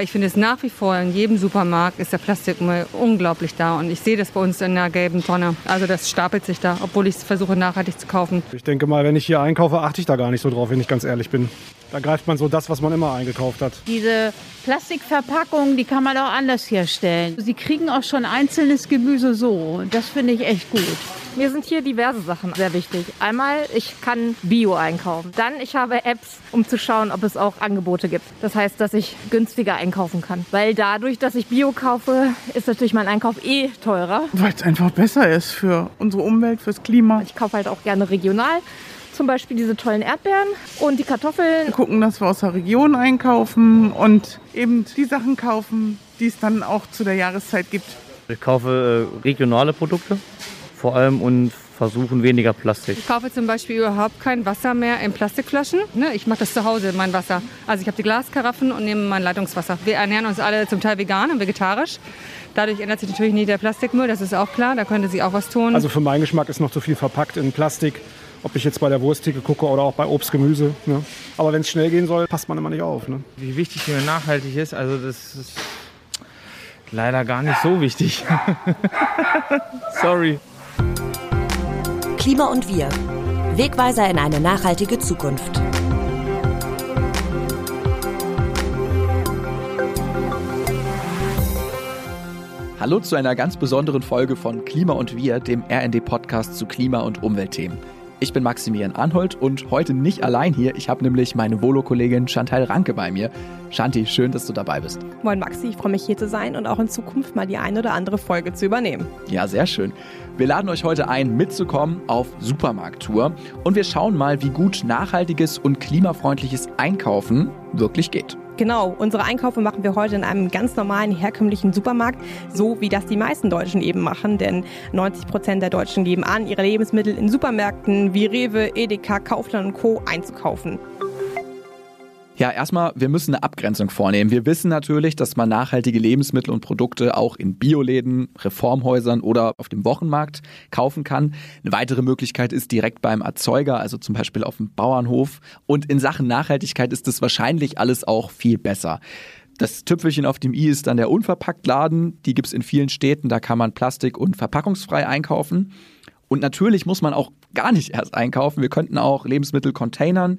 Ich finde es nach wie vor, in jedem Supermarkt ist der Plastikmüll unglaublich da. Und ich sehe das bei uns in der gelben Tonne. Also das stapelt sich da, obwohl ich es versuche nachhaltig zu kaufen. Ich denke mal, wenn ich hier einkaufe, achte ich da gar nicht so drauf, wenn ich ganz ehrlich bin. Da greift man so das, was man immer eingekauft hat. Diese Plastikverpackungen, die kann man auch anders herstellen. Sie kriegen auch schon einzelnes Gemüse so. Das finde ich echt gut. Mir sind hier diverse Sachen sehr wichtig. Einmal, ich kann Bio einkaufen. Dann, ich habe Apps, um zu schauen, ob es auch Angebote gibt. Das heißt, dass ich günstiger einkaufen kann. Weil dadurch, dass ich Bio kaufe, ist natürlich mein Einkauf eh teurer. Weil es einfach besser ist für unsere Umwelt, fürs Klima. Ich kaufe halt auch gerne regional. Zum Beispiel diese tollen Erdbeeren und die Kartoffeln. Wir gucken, dass wir aus der Region einkaufen und eben die Sachen kaufen, die es dann auch zu der Jahreszeit gibt. Ich kaufe äh, regionale Produkte vor allem und versuchen weniger Plastik. Ich kaufe zum Beispiel überhaupt kein Wasser mehr in Plastikflaschen. Ne, ich mache das zu Hause, mein Wasser. Also ich habe die Glaskaraffen und nehme mein Leitungswasser. Wir ernähren uns alle zum Teil vegan und vegetarisch. Dadurch ändert sich natürlich nie der Plastikmüll, das ist auch klar. Da könnte sie auch was tun. Also für meinen Geschmack ist noch zu viel verpackt in Plastik. Ob ich jetzt bei der Wursttheke gucke oder auch bei Obst, Gemüse. Ne? Aber wenn es schnell gehen soll, passt man immer nicht auf. Ne? Wie wichtig mir nachhaltig ist, also das ist leider gar nicht so wichtig. Sorry. Klima und wir. Wegweiser in eine nachhaltige Zukunft. Hallo zu einer ganz besonderen Folge von Klima und wir, dem RND-Podcast zu Klima- und Umweltthemen. Ich bin Maximilian Arnhold und heute nicht allein hier. Ich habe nämlich meine Volo-Kollegin Chantal Ranke bei mir. Shanti, schön, dass du dabei bist. Moin Maxi, ich freue mich hier zu sein und auch in Zukunft mal die eine oder andere Folge zu übernehmen. Ja, sehr schön. Wir laden euch heute ein, mitzukommen auf Supermarkttour und wir schauen mal, wie gut nachhaltiges und klimafreundliches Einkaufen wirklich geht. Genau, unsere Einkäufe machen wir heute in einem ganz normalen, herkömmlichen Supermarkt, so wie das die meisten Deutschen eben machen, denn 90 Prozent der Deutschen geben an, ihre Lebensmittel in Supermärkten wie Rewe, Edeka, Kaufland und Co. einzukaufen. Ja, erstmal, wir müssen eine Abgrenzung vornehmen. Wir wissen natürlich, dass man nachhaltige Lebensmittel und Produkte auch in Bioläden, Reformhäusern oder auf dem Wochenmarkt kaufen kann. Eine weitere Möglichkeit ist direkt beim Erzeuger, also zum Beispiel auf dem Bauernhof. Und in Sachen Nachhaltigkeit ist es wahrscheinlich alles auch viel besser. Das Tüpfelchen auf dem i ist dann der Unverpacktladen. Die gibt es in vielen Städten. Da kann man plastik- und verpackungsfrei einkaufen. Und natürlich muss man auch gar nicht erst einkaufen. Wir könnten auch Lebensmittel containern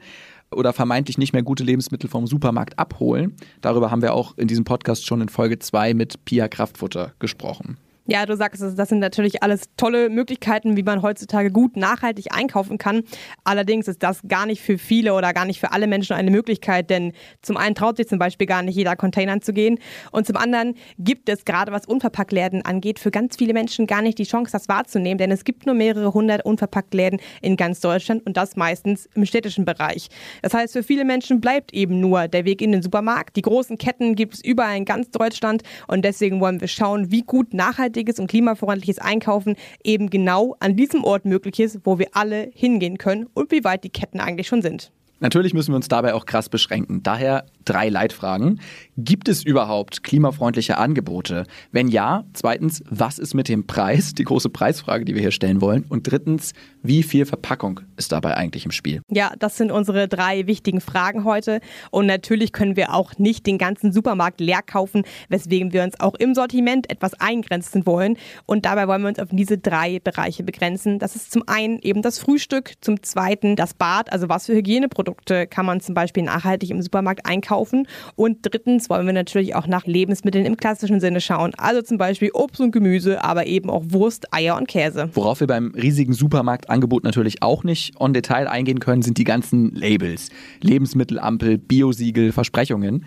oder vermeintlich nicht mehr gute Lebensmittel vom Supermarkt abholen. Darüber haben wir auch in diesem Podcast schon in Folge 2 mit Pia Kraftfutter gesprochen. Ja, du sagst das sind natürlich alles tolle Möglichkeiten, wie man heutzutage gut nachhaltig einkaufen kann. Allerdings ist das gar nicht für viele oder gar nicht für alle Menschen eine Möglichkeit, denn zum einen traut sich zum Beispiel gar nicht jeder Containern zu gehen und zum anderen gibt es gerade was Unverpacktläden angeht für ganz viele Menschen gar nicht die Chance, das wahrzunehmen, denn es gibt nur mehrere hundert Unverpacktläden in ganz Deutschland und das meistens im städtischen Bereich. Das heißt, für viele Menschen bleibt eben nur der Weg in den Supermarkt. Die großen Ketten gibt es überall in ganz Deutschland und deswegen wollen wir schauen, wie gut nachhaltig nachhaltiges und klimafreundliches Einkaufen eben genau an diesem Ort möglich ist, wo wir alle hingehen können und wie weit die Ketten eigentlich schon sind. Natürlich müssen wir uns dabei auch krass beschränken. Daher drei Leitfragen. Gibt es überhaupt klimafreundliche Angebote? Wenn ja, zweitens, was ist mit dem Preis? Die große Preisfrage, die wir hier stellen wollen. Und drittens, wie viel Verpackung ist dabei eigentlich im Spiel? Ja, das sind unsere drei wichtigen Fragen heute. Und natürlich können wir auch nicht den ganzen Supermarkt leer kaufen, weswegen wir uns auch im Sortiment etwas eingrenzen wollen. Und dabei wollen wir uns auf diese drei Bereiche begrenzen. Das ist zum einen eben das Frühstück, zum zweiten das Bad, also was für Hygieneprodukte Produkte kann man zum Beispiel nachhaltig im Supermarkt einkaufen. Und drittens wollen wir natürlich auch nach Lebensmitteln im klassischen Sinne schauen. Also zum Beispiel Obst und Gemüse, aber eben auch Wurst, Eier und Käse. Worauf wir beim riesigen Supermarktangebot natürlich auch nicht on Detail eingehen können, sind die ganzen Labels. Lebensmittelampel, Biosiegel, Versprechungen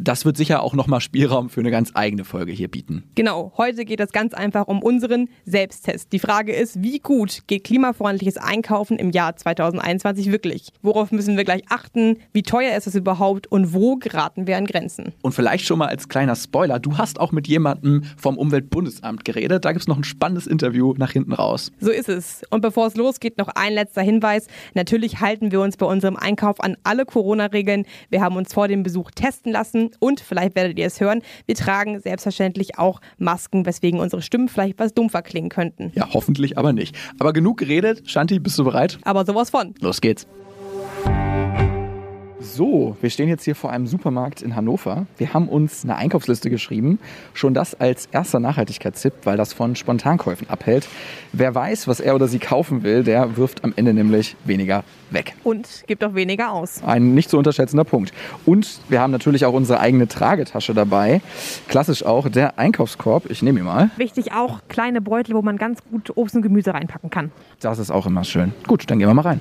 das wird sicher auch nochmal Spielraum für eine ganz eigene Folge hier bieten. Genau, heute geht es ganz einfach um unseren Selbsttest. Die Frage ist, wie gut geht klimafreundliches Einkaufen im Jahr 2021 wirklich? Worauf müssen wir gleich achten? Wie teuer ist es überhaupt und wo geraten wir an Grenzen? Und vielleicht schon mal als kleiner Spoiler, du hast auch mit jemandem vom Umweltbundesamt geredet. Da gibt es noch ein spannendes Interview nach hinten raus. So ist es. Und bevor es losgeht, noch ein letzter Hinweis. Natürlich halten wir uns bei unserem Einkauf an alle Corona-Regeln. Wir haben uns vor dem Besuch testen lassen und vielleicht werdet ihr es hören, wir tragen selbstverständlich auch Masken, weswegen unsere Stimmen vielleicht was dumpfer klingen könnten. Ja, hoffentlich aber nicht. Aber genug geredet. Shanti, bist du bereit? Aber sowas von. Los geht's. So, wir stehen jetzt hier vor einem Supermarkt in Hannover. Wir haben uns eine Einkaufsliste geschrieben. Schon das als erster Nachhaltigkeitstipp, weil das von Spontankäufen abhält. Wer weiß, was er oder sie kaufen will, der wirft am Ende nämlich weniger weg. Und gibt auch weniger aus. Ein nicht zu unterschätzender Punkt. Und wir haben natürlich auch unsere eigene Tragetasche dabei. Klassisch auch der Einkaufskorb. Ich nehme ihn mal. Wichtig auch kleine Beutel, wo man ganz gut Obst und Gemüse reinpacken kann. Das ist auch immer schön. Gut, dann gehen wir mal rein.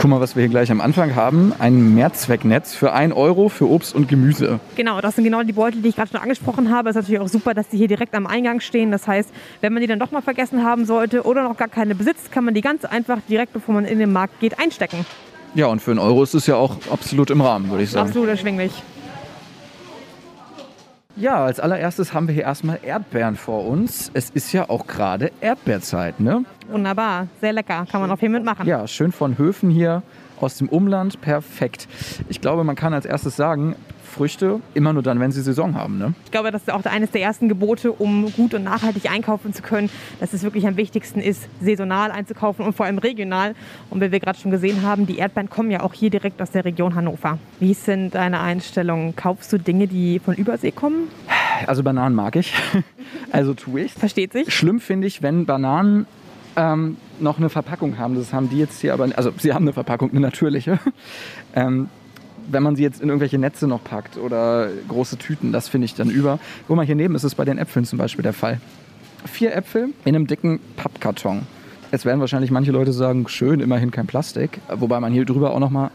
Guck mal, was wir hier gleich am Anfang haben. Ein Mehrzwecknetz für 1 Euro für Obst und Gemüse. Genau, das sind genau die Beutel, die ich gerade schon angesprochen habe. Es ist natürlich auch super, dass die hier direkt am Eingang stehen. Das heißt, wenn man die dann doch mal vergessen haben sollte oder noch gar keine besitzt, kann man die ganz einfach direkt, bevor man in den Markt geht, einstecken. Ja, und für einen Euro ist es ja auch absolut im Rahmen, würde ich sagen. Absolut erschwinglich. Ja, als allererstes haben wir hier erstmal Erdbeeren vor uns. Es ist ja auch gerade Erdbeerzeit, ne? Wunderbar, sehr lecker, kann man auch viel mitmachen. Ja, schön von Höfen hier aus dem Umland, perfekt. Ich glaube, man kann als erstes sagen, Früchte immer nur dann, wenn sie Saison haben. Ne? Ich glaube, das ist auch eines der ersten Gebote, um gut und nachhaltig einkaufen zu können, dass es wirklich am wichtigsten ist, saisonal einzukaufen und vor allem regional. Und wie wir gerade schon gesehen haben, die Erdbeeren kommen ja auch hier direkt aus der Region Hannover. Wie sind deine Einstellungen? Kaufst du Dinge, die von Übersee kommen? Also Bananen mag ich. Also tue ich. Versteht sich. Schlimm finde ich, wenn Bananen ähm, noch eine Verpackung haben. Das haben die jetzt hier aber, also sie haben eine Verpackung, eine natürliche. Ähm, wenn man sie jetzt in irgendwelche Netze noch packt oder große Tüten, das finde ich dann über. Guck mal, hier neben ist es bei den Äpfeln zum Beispiel der Fall. Vier Äpfel in einem dicken Pappkarton. Jetzt werden wahrscheinlich manche Leute sagen, schön, immerhin kein Plastik. Wobei man hier drüber auch nochmal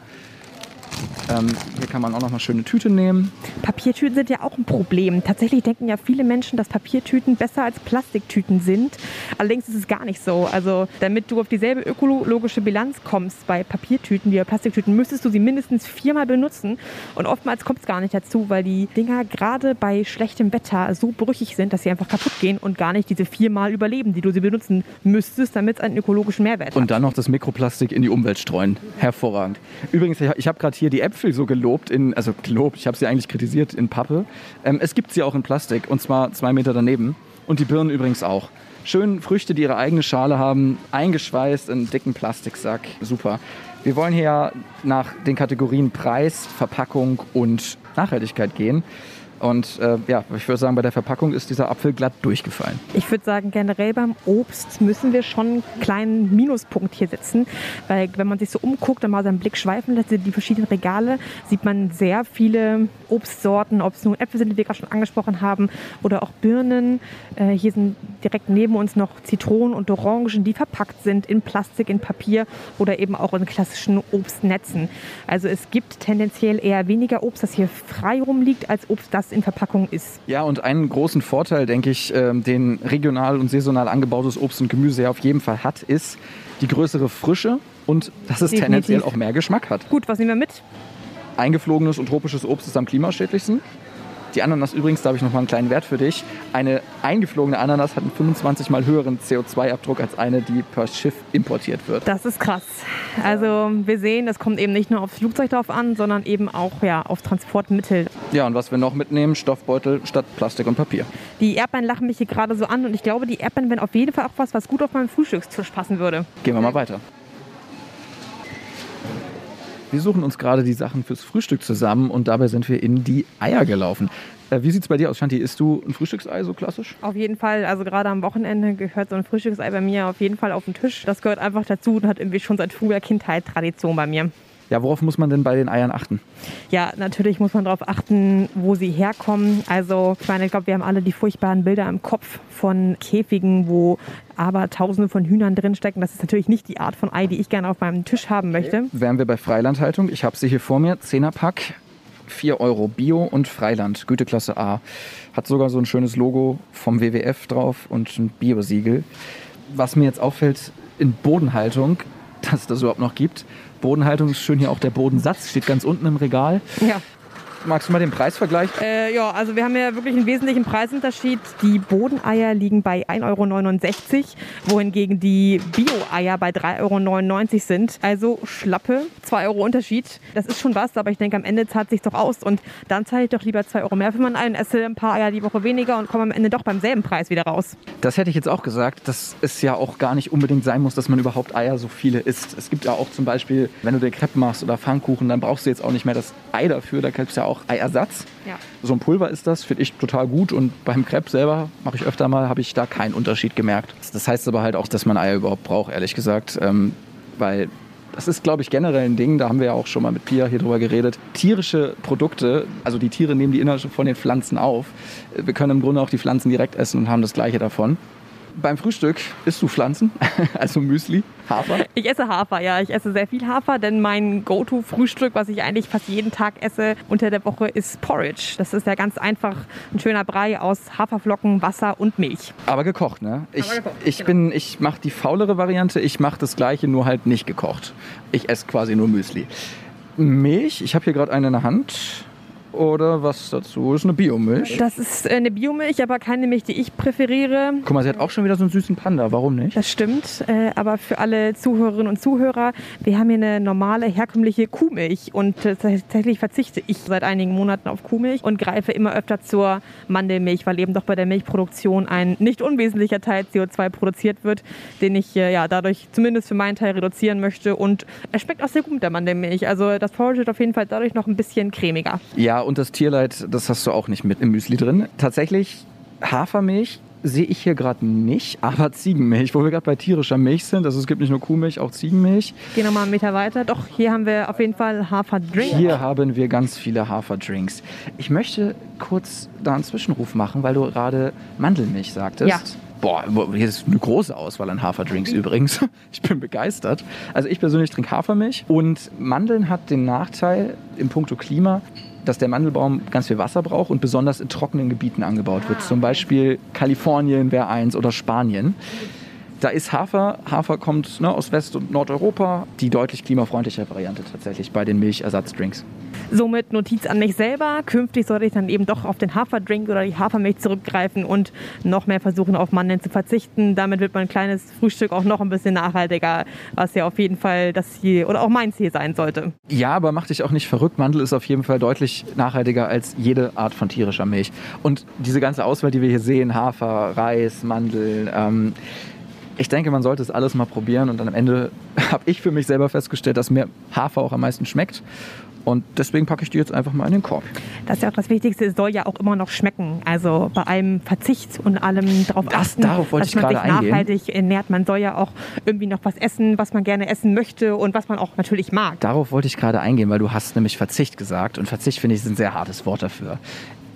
ähm, hier kann man auch noch eine schöne Tüte nehmen. Papiertüten sind ja auch ein Problem. Tatsächlich denken ja viele Menschen, dass Papiertüten besser als Plastiktüten sind. Allerdings ist es gar nicht so. Also damit du auf dieselbe ökologische Bilanz kommst bei Papiertüten wie bei Plastiktüten, müsstest du sie mindestens viermal benutzen. Und oftmals kommt es gar nicht dazu, weil die Dinger gerade bei schlechtem Wetter so brüchig sind, dass sie einfach kaputt gehen und gar nicht diese viermal überleben, die du sie benutzen müsstest, damit es einen ökologischen Mehrwert hat. Und dann noch das Mikroplastik in die Umwelt streuen. Hervorragend. Übrigens, ich habe gerade hier die Äpfel so gelobt, in, also gelobt, ich habe sie eigentlich kritisiert in Pappe. Ähm, es gibt sie auch in Plastik und zwar zwei Meter daneben. Und die Birnen übrigens auch. Schön Früchte, die ihre eigene Schale haben, eingeschweißt in einen dicken Plastiksack. Super. Wir wollen hier nach den Kategorien Preis, Verpackung und Nachhaltigkeit gehen. Und äh, ja, ich würde sagen, bei der Verpackung ist dieser Apfel glatt durchgefallen. Ich würde sagen, generell beim Obst müssen wir schon einen kleinen Minuspunkt hier setzen, weil wenn man sich so umguckt und mal seinen Blick schweifen lässt, die verschiedenen Regale, sieht man sehr viele Obstsorten, ob es nun Äpfel sind, die wir gerade schon angesprochen haben, oder auch Birnen. Äh, hier sind direkt neben uns noch Zitronen und Orangen, die verpackt sind in Plastik, in Papier oder eben auch in klassischen Obstnetzen. Also es gibt tendenziell eher weniger Obst, das hier frei rumliegt, als Obst, das in Verpackung ist. Ja, und einen großen Vorteil, denke ich, ähm, den regional und saisonal angebautes Obst und Gemüse ja auf jeden Fall hat, ist die größere Frische und dass es Definitiv. tendenziell auch mehr Geschmack hat. Gut, was nehmen wir mit? Eingeflogenes und tropisches Obst ist am klimaschädlichsten. Die Ananas übrigens, da habe ich noch mal einen kleinen Wert für dich. Eine eingeflogene Ananas hat einen 25 mal höheren CO2-Abdruck als eine, die per Schiff importiert wird. Das ist krass. Also wir sehen, es kommt eben nicht nur aufs Flugzeug drauf an, sondern eben auch ja, auf Transportmittel. Ja, und was wir noch mitnehmen, Stoffbeutel statt Plastik und Papier. Die Erdbeeren lachen mich hier gerade so an und ich glaube, die Erdbeeren wären auf jeden Fall auch was, was gut auf meinen Frühstückstisch passen würde. Gehen wir mal weiter. Wir suchen uns gerade die Sachen fürs Frühstück zusammen und dabei sind wir in die Eier gelaufen. Äh, wie sieht es bei dir aus, Shanti? Isst du ein Frühstücksei so klassisch? Auf jeden Fall, also gerade am Wochenende gehört so ein Frühstücksei bei mir auf jeden Fall auf den Tisch. Das gehört einfach dazu und hat irgendwie schon seit früher Kindheit Tradition bei mir. Ja, worauf muss man denn bei den Eiern achten? Ja, natürlich muss man darauf achten, wo sie herkommen. Also, ich meine, ich glaube, wir haben alle die furchtbaren Bilder im Kopf von Käfigen, wo aber Tausende von Hühnern drinstecken. Das ist natürlich nicht die Art von Ei, die ich gerne auf meinem Tisch haben möchte. Wären wir bei Freilandhaltung. Ich habe sie hier vor mir. 10er Pack, 4 Euro Bio und Freiland, Güteklasse A. Hat sogar so ein schönes Logo vom WWF drauf und ein Bio-Siegel. Was mir jetzt auffällt, in Bodenhaltung, dass es das überhaupt noch gibt. Bodenhaltung ist schön hier auch der Bodensatz, steht ganz unten im Regal. Ja. Magst du mal den Preisvergleich? Äh, ja, also wir haben ja wirklich einen wesentlichen Preisunterschied. Die Bodeneier liegen bei 1,69 Euro, wohingegen die Bio-Eier bei 3,99 Euro sind. Also schlappe 2 Euro Unterschied. Das ist schon was, aber ich denke, am Ende zahlt sich doch aus. Und dann zahle ich doch lieber 2 Euro mehr für meinen einen, esse ein paar Eier die Woche weniger und komme am Ende doch beim selben Preis wieder raus. Das hätte ich jetzt auch gesagt, dass es ja auch gar nicht unbedingt sein muss, dass man überhaupt Eier so viele isst. Es gibt ja auch zum Beispiel, wenn du dir Crepe machst oder Pfannkuchen, dann brauchst du jetzt auch nicht mehr das Ei dafür. Da gibt es ja auch Eiersatz. Ja. So ein Pulver ist das, finde ich total gut. Und beim Crepe selber mache ich öfter mal, habe ich da keinen Unterschied gemerkt. Das heißt aber halt auch, dass man Eier überhaupt braucht, ehrlich gesagt. Ähm, weil das ist, glaube ich, generell ein Ding, da haben wir ja auch schon mal mit Pia hier drüber geredet. Tierische Produkte, also die Tiere nehmen die Inhalte von den Pflanzen auf. Wir können im Grunde auch die Pflanzen direkt essen und haben das Gleiche davon. Beim Frühstück isst du Pflanzen, also Müsli, Hafer. Ich esse Hafer, ja. Ich esse sehr viel Hafer, denn mein Go-To-Frühstück, was ich eigentlich fast jeden Tag esse unter der Woche, ist Porridge. Das ist ja ganz einfach ein schöner Brei aus Haferflocken, Wasser und Milch. Aber gekocht, ne? Ich, gekocht, ich genau. bin, ich mache die faulere Variante. Ich mache das Gleiche, nur halt nicht gekocht. Ich esse quasi nur Müsli. Milch, ich habe hier gerade eine in der Hand. Oder was dazu? Ist eine Biomilch. Das ist äh, eine Biomilch, aber keine Milch, die ich präferiere. Guck mal, sie hat auch schon wieder so einen süßen Panda. Warum nicht? Das stimmt, äh, aber für alle Zuhörerinnen und Zuhörer, wir haben hier eine normale, herkömmliche Kuhmilch und äh, tatsächlich verzichte ich seit einigen Monaten auf Kuhmilch und greife immer öfter zur Mandelmilch, weil eben doch bei der Milchproduktion ein nicht unwesentlicher Teil CO2 produziert wird, den ich ja dadurch zumindest für meinen Teil reduzieren möchte und es schmeckt auch sehr gut mit der Mandelmilch. Also das Porridge wird auf jeden Fall dadurch noch ein bisschen cremiger. Ja, und das Tierleid, das hast du auch nicht mit im Müsli drin. Tatsächlich, Hafermilch sehe ich hier gerade nicht, aber Ziegenmilch, wo wir gerade bei tierischer Milch sind. Also es gibt nicht nur Kuhmilch, auch Ziegenmilch. Geh nochmal einen Meter weiter. Doch, hier haben wir auf jeden Fall Haferdrink. Hier haben wir ganz viele Haferdrinks. Ich möchte kurz da einen Zwischenruf machen, weil du gerade Mandelmilch sagtest. Ja. Boah, hier ist eine große Auswahl an Haferdrinks übrigens. Ich bin begeistert. Also ich persönlich trinke Hafermilch und Mandeln hat den Nachteil im Puncto Klima, dass der Mandelbaum ganz viel Wasser braucht und besonders in trockenen Gebieten angebaut wird. Zum Beispiel Kalifornien wäre eins oder Spanien. Da ist Hafer. Hafer kommt ne, aus West- und Nordeuropa. Die deutlich klimafreundlichere Variante tatsächlich bei den Milchersatzdrinks. Somit Notiz an mich selber. Künftig sollte ich dann eben doch auf den Haferdrink oder die Hafermilch zurückgreifen und noch mehr versuchen, auf Mandeln zu verzichten. Damit wird mein kleines Frühstück auch noch ein bisschen nachhaltiger, was ja auf jeden Fall das Ziel oder auch mein Ziel sein sollte. Ja, aber mach dich auch nicht verrückt. Mandel ist auf jeden Fall deutlich nachhaltiger als jede Art von tierischer Milch. Und diese ganze Auswahl, die wir hier sehen, Hafer, Reis, Mandel, ähm, ich denke, man sollte es alles mal probieren und dann am Ende habe ich für mich selber festgestellt, dass mir Hafer auch am meisten schmeckt. Und deswegen packe ich die jetzt einfach mal in den Korb. Das ist ja auch das Wichtigste, es soll ja auch immer noch schmecken. Also bei allem Verzicht und allem darauf Das- achten, darauf wollte dass ich man sich eingehen. nachhaltig ernährt. Man soll ja auch irgendwie noch was essen, was man gerne essen möchte und was man auch natürlich mag. Darauf wollte ich gerade eingehen, weil du hast nämlich Verzicht gesagt. Und Verzicht, finde ich, ist ein sehr hartes Wort dafür.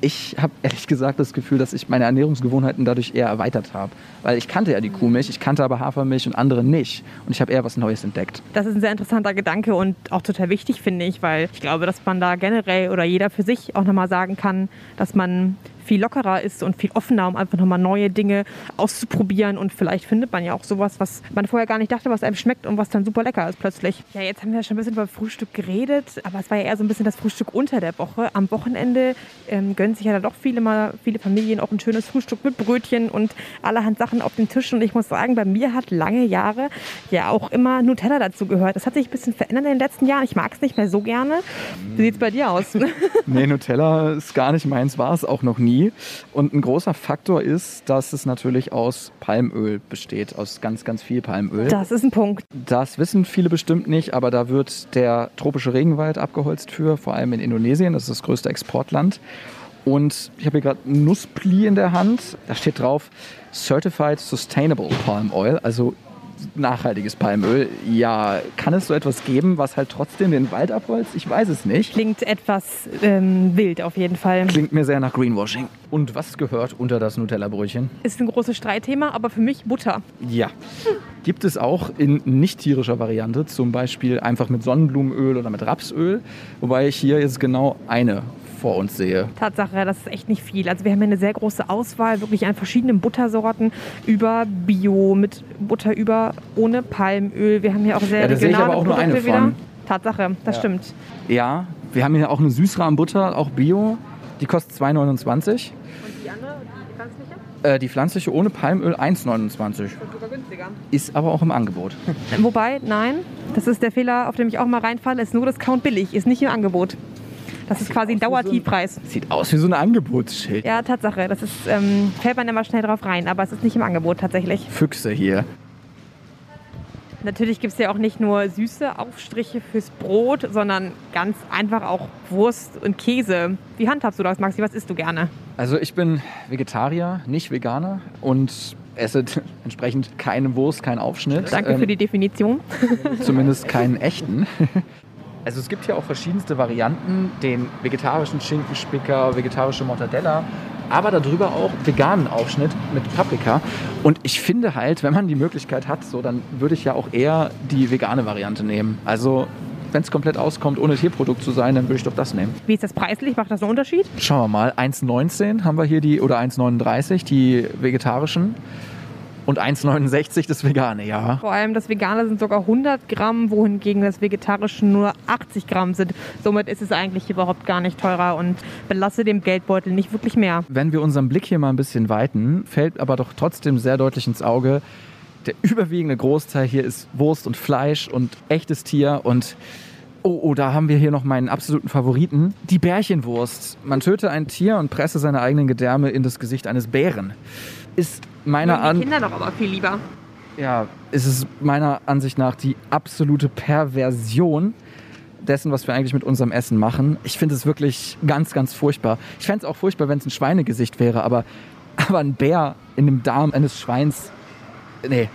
Ich habe ehrlich gesagt das Gefühl, dass ich meine Ernährungsgewohnheiten dadurch eher erweitert habe. Weil ich kannte ja die Kuhmilch, ich kannte aber Hafermilch und andere nicht. Und ich habe eher was Neues entdeckt. Das ist ein sehr interessanter Gedanke und auch total wichtig, finde ich, weil ich glaube, dass man da generell oder jeder für sich auch nochmal sagen kann, dass man viel lockerer ist und viel offener, um einfach nochmal neue Dinge auszuprobieren. Und vielleicht findet man ja auch sowas, was man vorher gar nicht dachte, was einem schmeckt und was dann super lecker ist plötzlich. Ja, jetzt haben wir schon ein bisschen über Frühstück geredet, aber es war ja eher so ein bisschen das Frühstück unter der Woche. Am Wochenende ähm, gönnen sich ja dann doch viele mal, viele Familien auch ein schönes Frühstück mit Brötchen und allerhand Sachen auf dem Tisch. Und ich muss sagen, bei mir hat lange Jahre ja auch immer Nutella dazu gehört. Das hat sich ein bisschen verändert in den letzten Jahren. Ich mag es nicht mehr so gerne. Wie sieht es bei dir aus? Nee, Nutella ist gar nicht meins, war es auch noch nie. Und ein großer Faktor ist, dass es natürlich aus Palmöl besteht, aus ganz, ganz viel Palmöl. Das ist ein Punkt. Das wissen viele bestimmt nicht, aber da wird der tropische Regenwald abgeholzt für, vor allem in Indonesien. Das ist das größte Exportland. Und ich habe hier gerade ein Nusspli in der Hand. Da steht drauf Certified Sustainable Palm Oil, also nachhaltiges Palmöl. Ja, kann es so etwas geben, was halt trotzdem den Wald abholzt? Ich weiß es nicht. Klingt etwas ähm, wild auf jeden Fall. Klingt mir sehr nach Greenwashing. Und was gehört unter das Nutella-Brötchen? Ist ein großes Streitthema, aber für mich Butter. Ja. Gibt es auch in nicht tierischer Variante, zum Beispiel einfach mit Sonnenblumenöl oder mit Rapsöl, wobei ich hier jetzt genau eine vor uns sehe. Tatsache, das ist echt nicht viel. Also wir haben hier eine sehr große Auswahl, wirklich an verschiedenen Buttersorten, über Bio, mit Butter über, ohne Palmöl. Wir haben hier auch sehr Ja, da sehe ich regionale aber auch nur Produkte eine wieder. von. Tatsache, das Ja. stimmt. Ja, Wir haben hier auch eine Süßrahmenbutter, auch Bio. Die kostet 2,29. Und die andere, die pflanzliche? Äh, die pflanzliche ohne Palmöl 1,29. Sogar günstiger. Ist aber auch im Angebot. Wobei, nein, das ist der Fehler, auf den ich auch mal reinfalle, ist nur Discount billig, ist nicht im Angebot. Das ist quasi ein Dauertiefpreis. Sieht aus wie so ein Angebotsschild. Ja, Tatsache. Das ist, ähm, fällt man immer schnell drauf rein, aber es ist nicht im Angebot tatsächlich. Füchse hier. Natürlich gibt es ja auch nicht nur süße Aufstriche fürs Brot, sondern ganz einfach auch Wurst und Käse. Wie handhabst du das, Maxi? Was isst du gerne? Also ich bin Vegetarier, nicht Veganer und esse entsprechend keine Wurst, keinen Aufschnitt. Danke für die Definition. Zumindest keinen echten. Also es gibt hier auch verschiedenste Varianten, den vegetarischen Schinkenspicker, vegetarische Mortadella, aber darüber auch veganen Aufschnitt mit Paprika. Und ich finde halt, wenn man die Möglichkeit hat, so dann würde ich ja auch eher die vegane Variante nehmen. Also wenn es komplett auskommt, ohne Tierprodukt zu sein, dann würde ich doch das nehmen. Wie ist das preislich? Macht das einen Unterschied? Schauen wir mal, 1,19 haben wir hier die, oder 1,39 die vegetarischen und 1,69 das vegane, ja. Vor allem das Vegane sind sogar 100 Gramm, wohingegen das Vegetarische nur 80 Gramm sind. Somit ist es eigentlich überhaupt gar nicht teurer und belasse dem Geldbeutel nicht wirklich mehr. Wenn wir unseren Blick hier mal ein bisschen weiten, fällt aber doch trotzdem sehr deutlich ins Auge, der überwiegende Großteil hier ist Wurst und Fleisch und echtes Tier und Oh, oh, da haben wir hier noch meinen absoluten Favoriten. Die Bärchenwurst. Man töte ein Tier und presse seine eigenen Gedärme in das Gesicht eines Bären. Ist meiner Mögen die An Kinder doch aber viel lieber. ja, ist es meiner Ansicht nach die absolute Perversion dessen, was wir eigentlich mit unserem Essen machen. Ich finde es wirklich ganz, ganz furchtbar. Ich fände es auch furchtbar, wenn es ein Schweinegesicht wäre, aber, aber ein Bär in dem Darm eines Schweins, nee.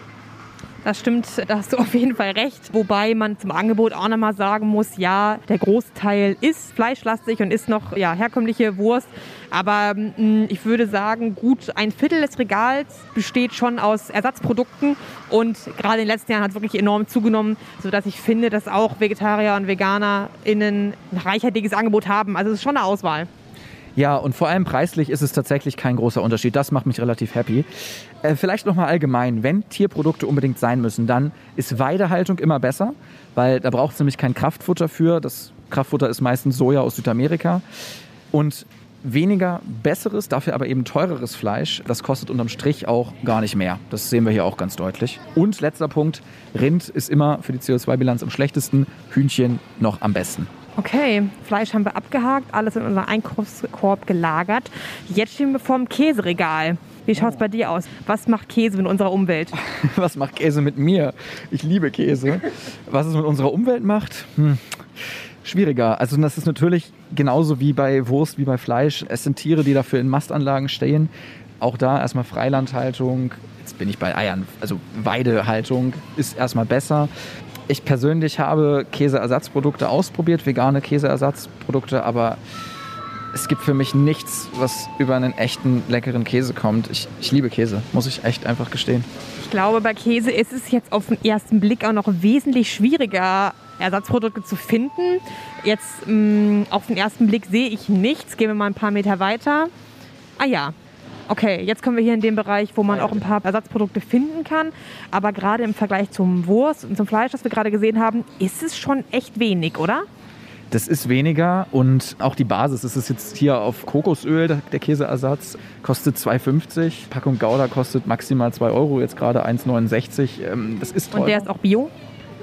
Das stimmt, da hast du auf jeden Fall recht. Wobei man zum Angebot auch nochmal sagen muss, ja, der Großteil ist fleischlastig und ist noch ja, herkömmliche Wurst. Aber mh, ich würde sagen, gut ein Viertel des Regals besteht schon aus Ersatzprodukten. Und gerade in den letzten Jahren hat es wirklich enorm zugenommen, sodass ich finde, dass auch Vegetarier und VeganerInnen ein reichhaltiges Angebot haben. Also es ist schon eine Auswahl. Ja, und vor allem preislich ist es tatsächlich kein großer Unterschied. Das macht mich relativ happy. Äh, vielleicht nochmal allgemein, wenn Tierprodukte unbedingt sein müssen, dann ist Weidehaltung immer besser, weil da braucht es nämlich kein Kraftfutter für. Das Kraftfutter ist meistens Soja aus Südamerika. Und weniger besseres, dafür aber eben teureres Fleisch, das kostet unterm Strich auch gar nicht mehr. Das sehen wir hier auch ganz deutlich. Und letzter Punkt, Rind ist immer für die CO2-Bilanz am schlechtesten, Hühnchen noch am besten. Okay, Fleisch haben wir abgehakt, alles in unseren Einkaufskorb gelagert. Jetzt stehen wir vor dem Käseregal. Wie schaut es bei dir aus? Was macht Käse mit unserer Umwelt? Was macht Käse mit mir? Ich liebe Käse. Was es mit unserer Umwelt macht? Hm. Schwieriger. Also das ist natürlich genauso wie bei Wurst, wie bei Fleisch. Es sind Tiere, die dafür in Mastanlagen stehen. Auch da erstmal Freilandhaltung. Jetzt bin ich bei Eiern. Also Weidehaltung ist erstmal besser. Ich persönlich habe Käseersatzprodukte ausprobiert, vegane Käseersatzprodukte, aber es gibt für mich nichts, was über einen echten leckeren Käse kommt. Ich, ich liebe Käse, muss ich echt einfach gestehen. Ich glaube, bei Käse ist es jetzt auf den ersten Blick auch noch wesentlich schwieriger, Ersatzprodukte zu finden. Jetzt mh, auf den ersten Blick sehe ich nichts. Gehen wir mal ein paar Meter weiter. Ah ja. Okay, jetzt kommen wir hier in den Bereich, wo man auch ein paar Ersatzprodukte finden kann. Aber gerade im Vergleich zum Wurst und zum Fleisch, das wir gerade gesehen haben, ist es schon echt wenig, oder? Das ist weniger und auch die Basis. Das ist jetzt hier auf Kokosöl, der Käseersatz, kostet 2,50. Packung Gouda kostet maximal 2 Euro, jetzt gerade 1,69. Ähm, Das ist teuer. Und der ist auch bio?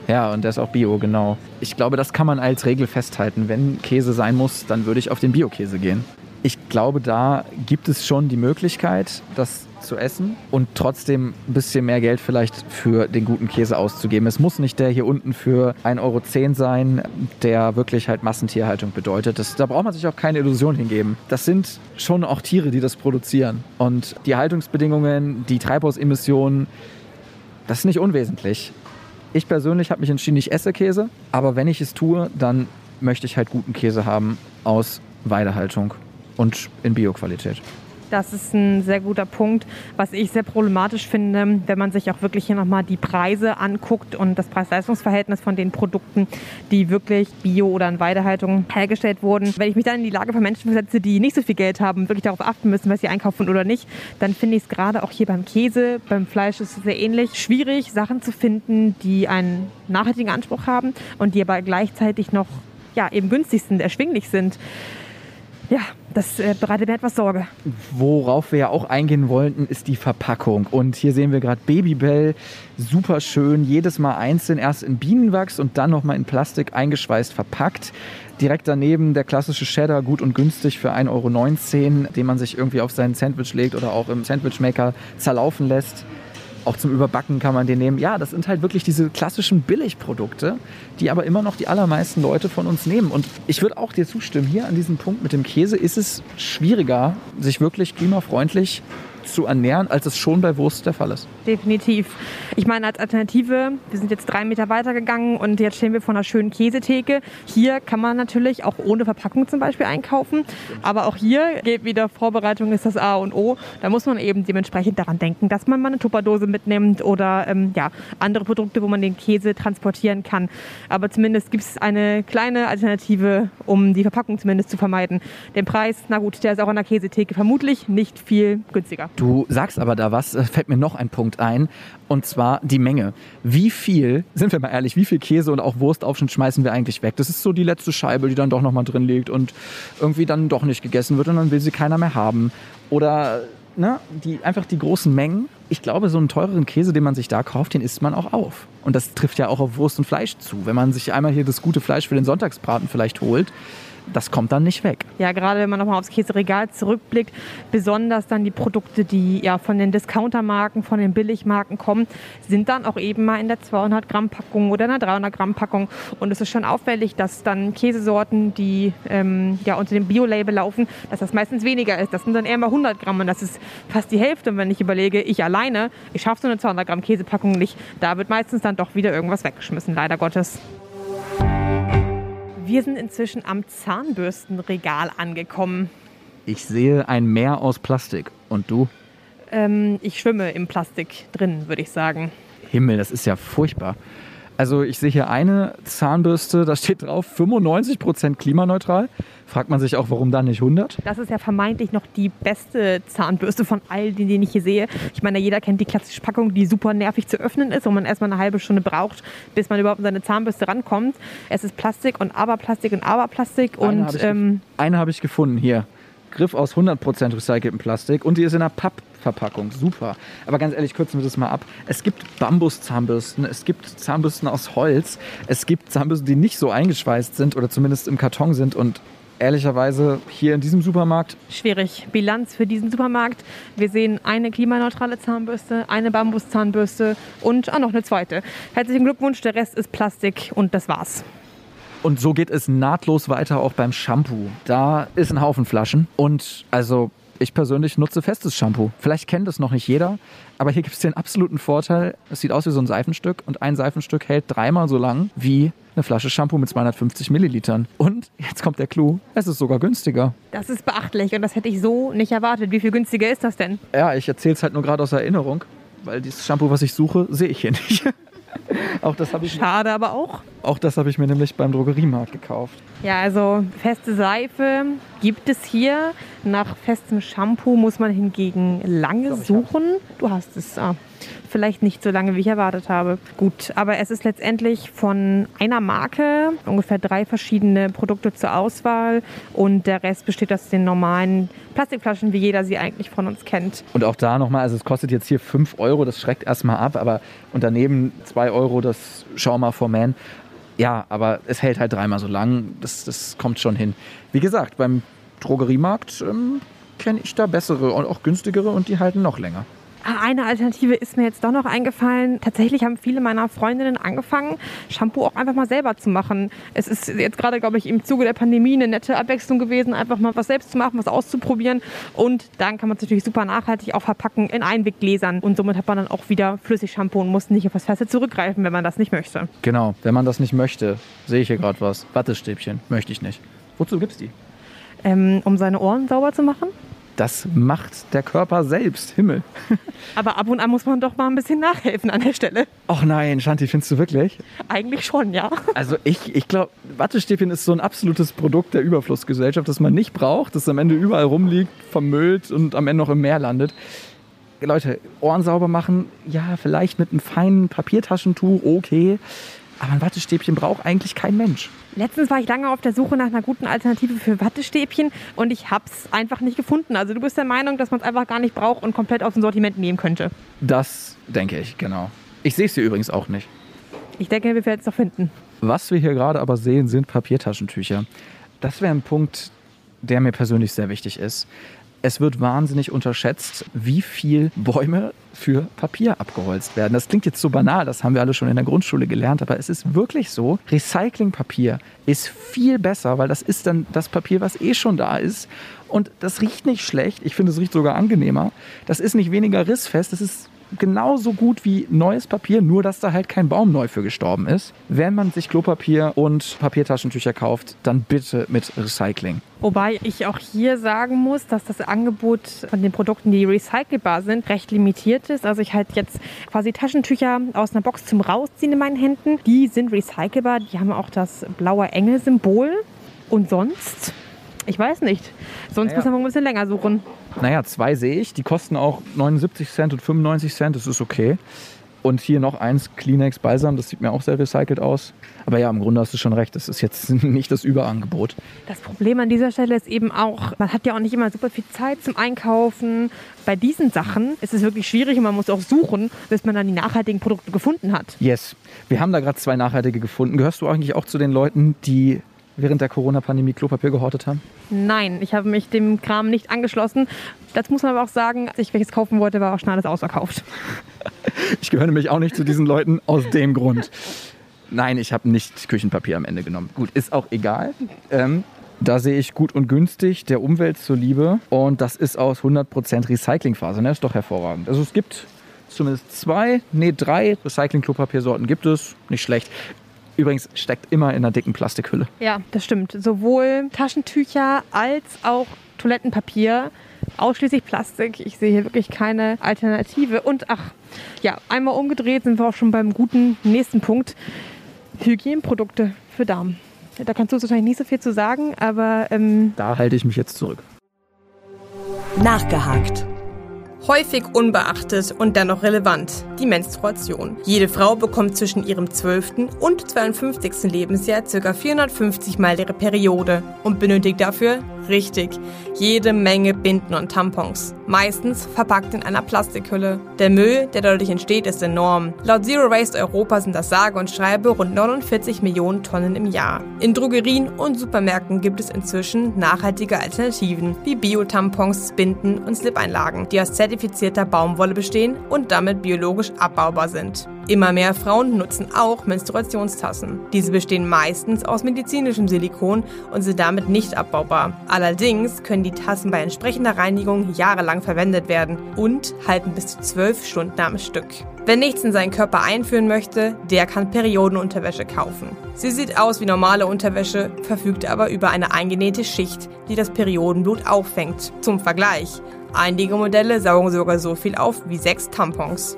Ja, und der ist auch Bio, genau. Ich glaube, das kann man als Regel festhalten. Wenn Käse sein muss, dann würde ich auf den Bio-Käse gehen. Ich glaube, da gibt es schon die Möglichkeit, das zu essen und trotzdem ein bisschen mehr Geld vielleicht für den guten Käse auszugeben. Es muss nicht der hier unten für 1,10 Euro sein, der wirklich halt Massentierhaltung bedeutet. Das, da braucht man sich auch keine Illusion hingeben. Das sind schon auch Tiere, die das produzieren. Und die Haltungsbedingungen, die Treibhausemissionen, das ist nicht unwesentlich. Ich persönlich habe mich entschieden, ich esse Käse, aber wenn ich es tue, dann möchte ich halt guten Käse haben aus Weidehaltung und in Bioqualität. Das ist ein sehr guter Punkt, was ich sehr problematisch finde, wenn man sich auch wirklich hier nochmal die Preise anguckt und das Preis-Leistungs-Verhältnis von den Produkten, die wirklich Bio- oder in Weidehaltung hergestellt wurden. Wenn ich mich dann in die Lage von Menschen versetze, die nicht so viel Geld haben, wirklich darauf achten müssen, was sie einkaufen oder nicht, dann finde ich es gerade auch hier beim Käse, beim Fleisch ist es sehr ähnlich, schwierig, Sachen zu finden, die einen nachhaltigen Anspruch haben und die aber gleichzeitig noch ja, eben günstig sind, erschwinglich sind. Ja, das äh, bereitet mir etwas Sorge. Worauf wir ja auch eingehen wollten, ist die Verpackung. Und hier sehen wir gerade Babybell, super schön, jedes Mal einzeln, erst in Bienenwachs und dann nochmal in Plastik eingeschweißt verpackt. Direkt daneben der klassische Cheddar, gut und günstig für 1,19 Euro, den man sich irgendwie auf sein Sandwich legt oder auch im Sandwichmaker zerlaufen lässt. Auch zum Überbacken kann man den nehmen. Ja, das sind halt wirklich diese klassischen Billigprodukte, die aber immer noch die allermeisten Leute von uns nehmen. Und ich würde auch dir zustimmen, hier an diesem Punkt mit dem Käse ist es schwieriger, sich wirklich klimafreundlich zu ernähren, als es schon bei Wurst der Fall ist. Definitiv. Ich meine, als Alternative, wir sind jetzt drei Meter weiter gegangen und jetzt stehen wir vor einer schönen Käsetheke. Hier kann man natürlich auch ohne Verpackung zum Beispiel einkaufen. Aber auch hier geht wieder Vorbereitung ist das A und O. Da muss man eben dementsprechend daran denken, dass man mal eine Tupperdose mitnimmt oder ähm, ja, andere Produkte, wo man den Käse transportieren kann. Aber zumindest gibt es eine kleine Alternative, um die Verpackung zumindest zu vermeiden. Den Preis, na gut, der ist auch an der Käsetheke vermutlich nicht viel günstiger. Du sagst aber da was, äh, fällt mir noch ein Punkt ein, und zwar die Menge. Wie viel, sind wir mal ehrlich, wie viel Käse und auch Wurstaufschnitt schmeißen wir eigentlich weg? Das ist so die letzte Scheibe, die dann doch nochmal drin liegt und irgendwie dann doch nicht gegessen wird und dann will sie keiner mehr haben. Oder ne, die, einfach die großen Mengen. Ich glaube, so einen teureren Käse, den man sich da kauft, den isst man auch auf. Und das trifft ja auch auf Wurst und Fleisch zu. Wenn man sich einmal hier das gute Fleisch für den Sonntagsbraten vielleicht holt, das kommt dann nicht weg. Ja, gerade wenn man nochmal aufs Käseregal zurückblickt, besonders dann die Produkte, die ja von den Discountermarken, von den Billigmarken kommen, sind dann auch eben mal in der 200 Gramm Packung oder in der 300 Gramm Packung. Und es ist schon auffällig, dass dann Käsesorten, die ähm, ja unter dem Bio-Label laufen, dass das meistens weniger ist. Das sind dann eher mal 100 Gramm und das ist fast die Hälfte. Und wenn ich überlege, ich alleine, ich schaffe so eine 200 Gramm Käsepackung nicht, da wird meistens dann doch wieder irgendwas weggeschmissen, leider Gottes. Wir sind inzwischen am Zahnbürstenregal angekommen. Ich sehe ein Meer aus Plastik. Und du? Ähm, ich schwimme im Plastik drin, würde ich sagen. Himmel, das ist ja furchtbar. Also ich sehe hier eine Zahnbürste, da steht drauf 95% klimaneutral. Fragt man sich auch, warum dann nicht 100? Das ist ja vermeintlich noch die beste Zahnbürste von all denen, die ich hier sehe. Ich meine, jeder kennt die klassische Packung, die super nervig zu öffnen ist, wo man erstmal eine halbe Stunde braucht, bis man überhaupt an seine Zahnbürste rankommt. Es ist Plastik und Aberplastik und Aberplastik. Eine Und habe ähm, eine habe ich gefunden hier. Griff aus 100% recyceltem Plastik und die ist in einer Pappverpackung. Super. Aber ganz ehrlich, kürzen wir das mal ab. Es gibt Bambuszahnbürsten, es gibt Zahnbürsten aus Holz, es gibt Zahnbürsten, die nicht so eingeschweißt sind oder zumindest im Karton sind und ehrlicherweise hier in diesem Supermarkt schwierig. Bilanz für diesen Supermarkt. Wir sehen eine klimaneutrale Zahnbürste, eine Bambuszahnbürste und ah, noch eine zweite. Herzlichen Glückwunsch, der Rest ist Plastik und das war's. Und so geht es nahtlos weiter auch beim Shampoo. Da ist ein Haufen Flaschen und also ich persönlich nutze festes Shampoo. Vielleicht kennt es noch nicht jeder, aber hier gibt es den absoluten Vorteil, es sieht aus wie so ein Seifenstück und ein Seifenstück hält dreimal so lang wie eine Flasche Shampoo mit 250 Millilitern. Und jetzt kommt der Clou, es ist sogar günstiger. Das ist beachtlich und das hätte ich so nicht erwartet. Wie viel günstiger ist das denn? Ja, ich erzähle es halt nur gerade aus Erinnerung, weil dieses Shampoo, was ich suche, sehe ich hier nicht. auch das habe ich, Schade aber auch. auch das habe ich mir nämlich beim Drogeriemarkt gekauft. Ja, also feste Seife gibt es hier. Nach festem Shampoo muss man hingegen lange suchen. Du hast es. Ah, vielleicht nicht so lange, wie ich erwartet habe. Gut, aber es ist letztendlich von einer Marke ungefähr drei verschiedene Produkte zur Auswahl und der Rest besteht aus den normalen Plastikflaschen, wie jeder sie eigentlich von uns kennt. Und auch da nochmal, also es kostet jetzt hier 5 Euro, das schreckt erstmal ab, aber und daneben 2 Euro das Schauma for Man. Ja, aber es hält halt dreimal so lang, das, das kommt schon hin. Wie gesagt, beim Drogeriemarkt ähm, kenne ich da bessere und auch günstigere und die halten noch länger. Ah, Eine Alternative ist mir jetzt doch noch eingefallen. Tatsächlich haben viele meiner Freundinnen angefangen, Shampoo auch einfach mal selber zu machen. Es ist jetzt gerade, glaube ich, im Zuge der Pandemie eine nette Abwechslung gewesen, einfach mal was selbst zu machen, was auszuprobieren. Und dann kann man es natürlich super nachhaltig auch verpacken in Einweggläsern. Und somit hat man dann auch wieder Flüssigshampoo und muss nicht auf das Feste zurückgreifen, wenn man das nicht möchte. Genau, wenn man das nicht möchte, sehe ich hier gerade was. Wattestäbchen, möchte ich nicht. Wozu gibt's die? Ähm, um seine Ohren sauber zu machen. Das macht der Körper selbst. Himmel. Aber ab und an muss man doch mal ein bisschen nachhelfen an der Stelle. Och nein, Shanti, findest du wirklich? Eigentlich schon, ja. Also ich, ich glaube, Wattestäbchen ist so ein absolutes Produkt der Überflussgesellschaft, das man nicht braucht, das am Ende überall rumliegt, vermüllt und am Ende noch im Meer landet. Leute, Ohren sauber machen, ja, vielleicht mit einem feinen Papiertaschentuch, okay. Aber ein Wattestäbchen braucht eigentlich kein Mensch. Letztens war ich lange auf der Suche nach einer guten Alternative für Wattestäbchen und ich habe es einfach nicht gefunden. Also du bist der Meinung, dass man es einfach gar nicht braucht und komplett aus dem Sortiment nehmen könnte. Das denke ich, genau. Ich sehe es hier übrigens auch nicht. Ich denke, wir werden es doch finden. Was wir hier gerade aber sehen, sind Papiertaschentücher. Das wäre ein Punkt, der mir persönlich sehr wichtig ist. Es wird wahnsinnig unterschätzt, wie viel Bäume für Papier abgeholzt werden. Das klingt jetzt so banal, das haben wir alle schon in der Grundschule gelernt, aber es ist wirklich so. Recyclingpapier ist viel besser, weil das ist dann das Papier, was eh schon da ist. Und das riecht nicht schlecht. Ich finde, es riecht sogar angenehmer. Das ist nicht weniger rissfest. Das ist genauso gut wie neues Papier, nur dass da halt kein Baum neu für gestorben ist. Wenn man sich Klopapier und Papiertaschentücher kauft, dann bitte mit Recycling. Wobei ich auch hier sagen muss, dass das Angebot von den Produkten, die recycelbar sind, recht limitiert ist. Also ich halte jetzt quasi Taschentücher aus einer Box zum Rausziehen in meinen Händen. Die sind recycelbar. Die haben auch das blaue Engel-Symbol. Und sonst, ich weiß nicht. Sonst Naja. müssen wir ein bisschen länger suchen. Naja, zwei sehe ich. Die kosten auch 79 Cent und 95 Cent. Das ist okay. Und hier noch eins Kleenex Balsam. Das sieht mir auch sehr recycelt aus. Aber ja, im Grunde hast du schon recht. Das ist jetzt nicht das Überangebot. Das Problem an dieser Stelle ist eben auch, man hat ja auch nicht immer super viel Zeit zum Einkaufen. Bei diesen Sachen ist es wirklich schwierig und man muss auch suchen, bis man dann die nachhaltigen Produkte gefunden hat. Yes. Wir haben da gerade zwei nachhaltige gefunden. Gehörst du eigentlich auch zu den Leuten, die während der Corona-Pandemie Klopapier gehortet haben? Nein, ich habe mich dem Kram nicht angeschlossen. Dazu muss man aber auch sagen, als ich welches kaufen wollte, war auch schon alles ausverkauft. Ich gehöre nämlich auch nicht zu diesen Leuten aus dem Grund. Nein, ich habe nicht Küchenpapier am Ende genommen. Gut, ist auch egal. Ähm, da sehe ich gut und günstig der Umwelt zuliebe. Und das ist aus 100% Recyclingphase. Ne? Ist doch hervorragend. Also es gibt zumindest zwei, nee, drei Recycling-Klopapiersorten gibt es. Nicht schlecht. Übrigens steckt immer in einer dicken Plastikhülle. Ja, das stimmt. Sowohl Taschentücher als auch Toilettenpapier. Ausschließlich Plastik. Ich sehe hier wirklich keine Alternative. Und ach, ja, einmal umgedreht sind wir auch schon beim guten nächsten Punkt. Hygieneprodukte für Damen. Da kannst du wahrscheinlich nicht so viel zu sagen, aber ähm, Da halte ich mich jetzt zurück. Nachgehakt. Häufig unbeachtet und dennoch relevant, die Menstruation. Jede Frau bekommt zwischen ihrem 12. und 52. Lebensjahr ca. 450 Mal ihre Periode und benötigt dafür, richtig, jede Menge Binden und Tampons. Meistens verpackt in einer Plastikhülle. Der Müll, der dadurch entsteht, ist enorm. Laut Zero Waste Europa sind das sage und schreibe rund 49 Millionen Tonnen im Jahr. In Drogerien und Supermärkten gibt es inzwischen nachhaltige Alternativen wie Bio-Tampons, Binden und Slip-Einlagen, die aus zertifizierter Baumwolle bestehen und damit biologisch abbaubar sind. Immer mehr Frauen nutzen auch Menstruationstassen. Diese bestehen meistens aus medizinischem Silikon und sind damit nicht abbaubar. Allerdings können die Tassen bei entsprechender Reinigung jahrelang verwendet werden und halten bis zu zwölf Stunden am Stück. Wer nichts in seinen Körper einführen möchte, der kann Periodenunterwäsche kaufen. Sie sieht aus wie normale Unterwäsche, verfügt aber über eine eingenähte Schicht, die das Periodenblut auffängt. Zum Vergleich. Einige Modelle saugen sogar so viel auf wie sechs Tampons.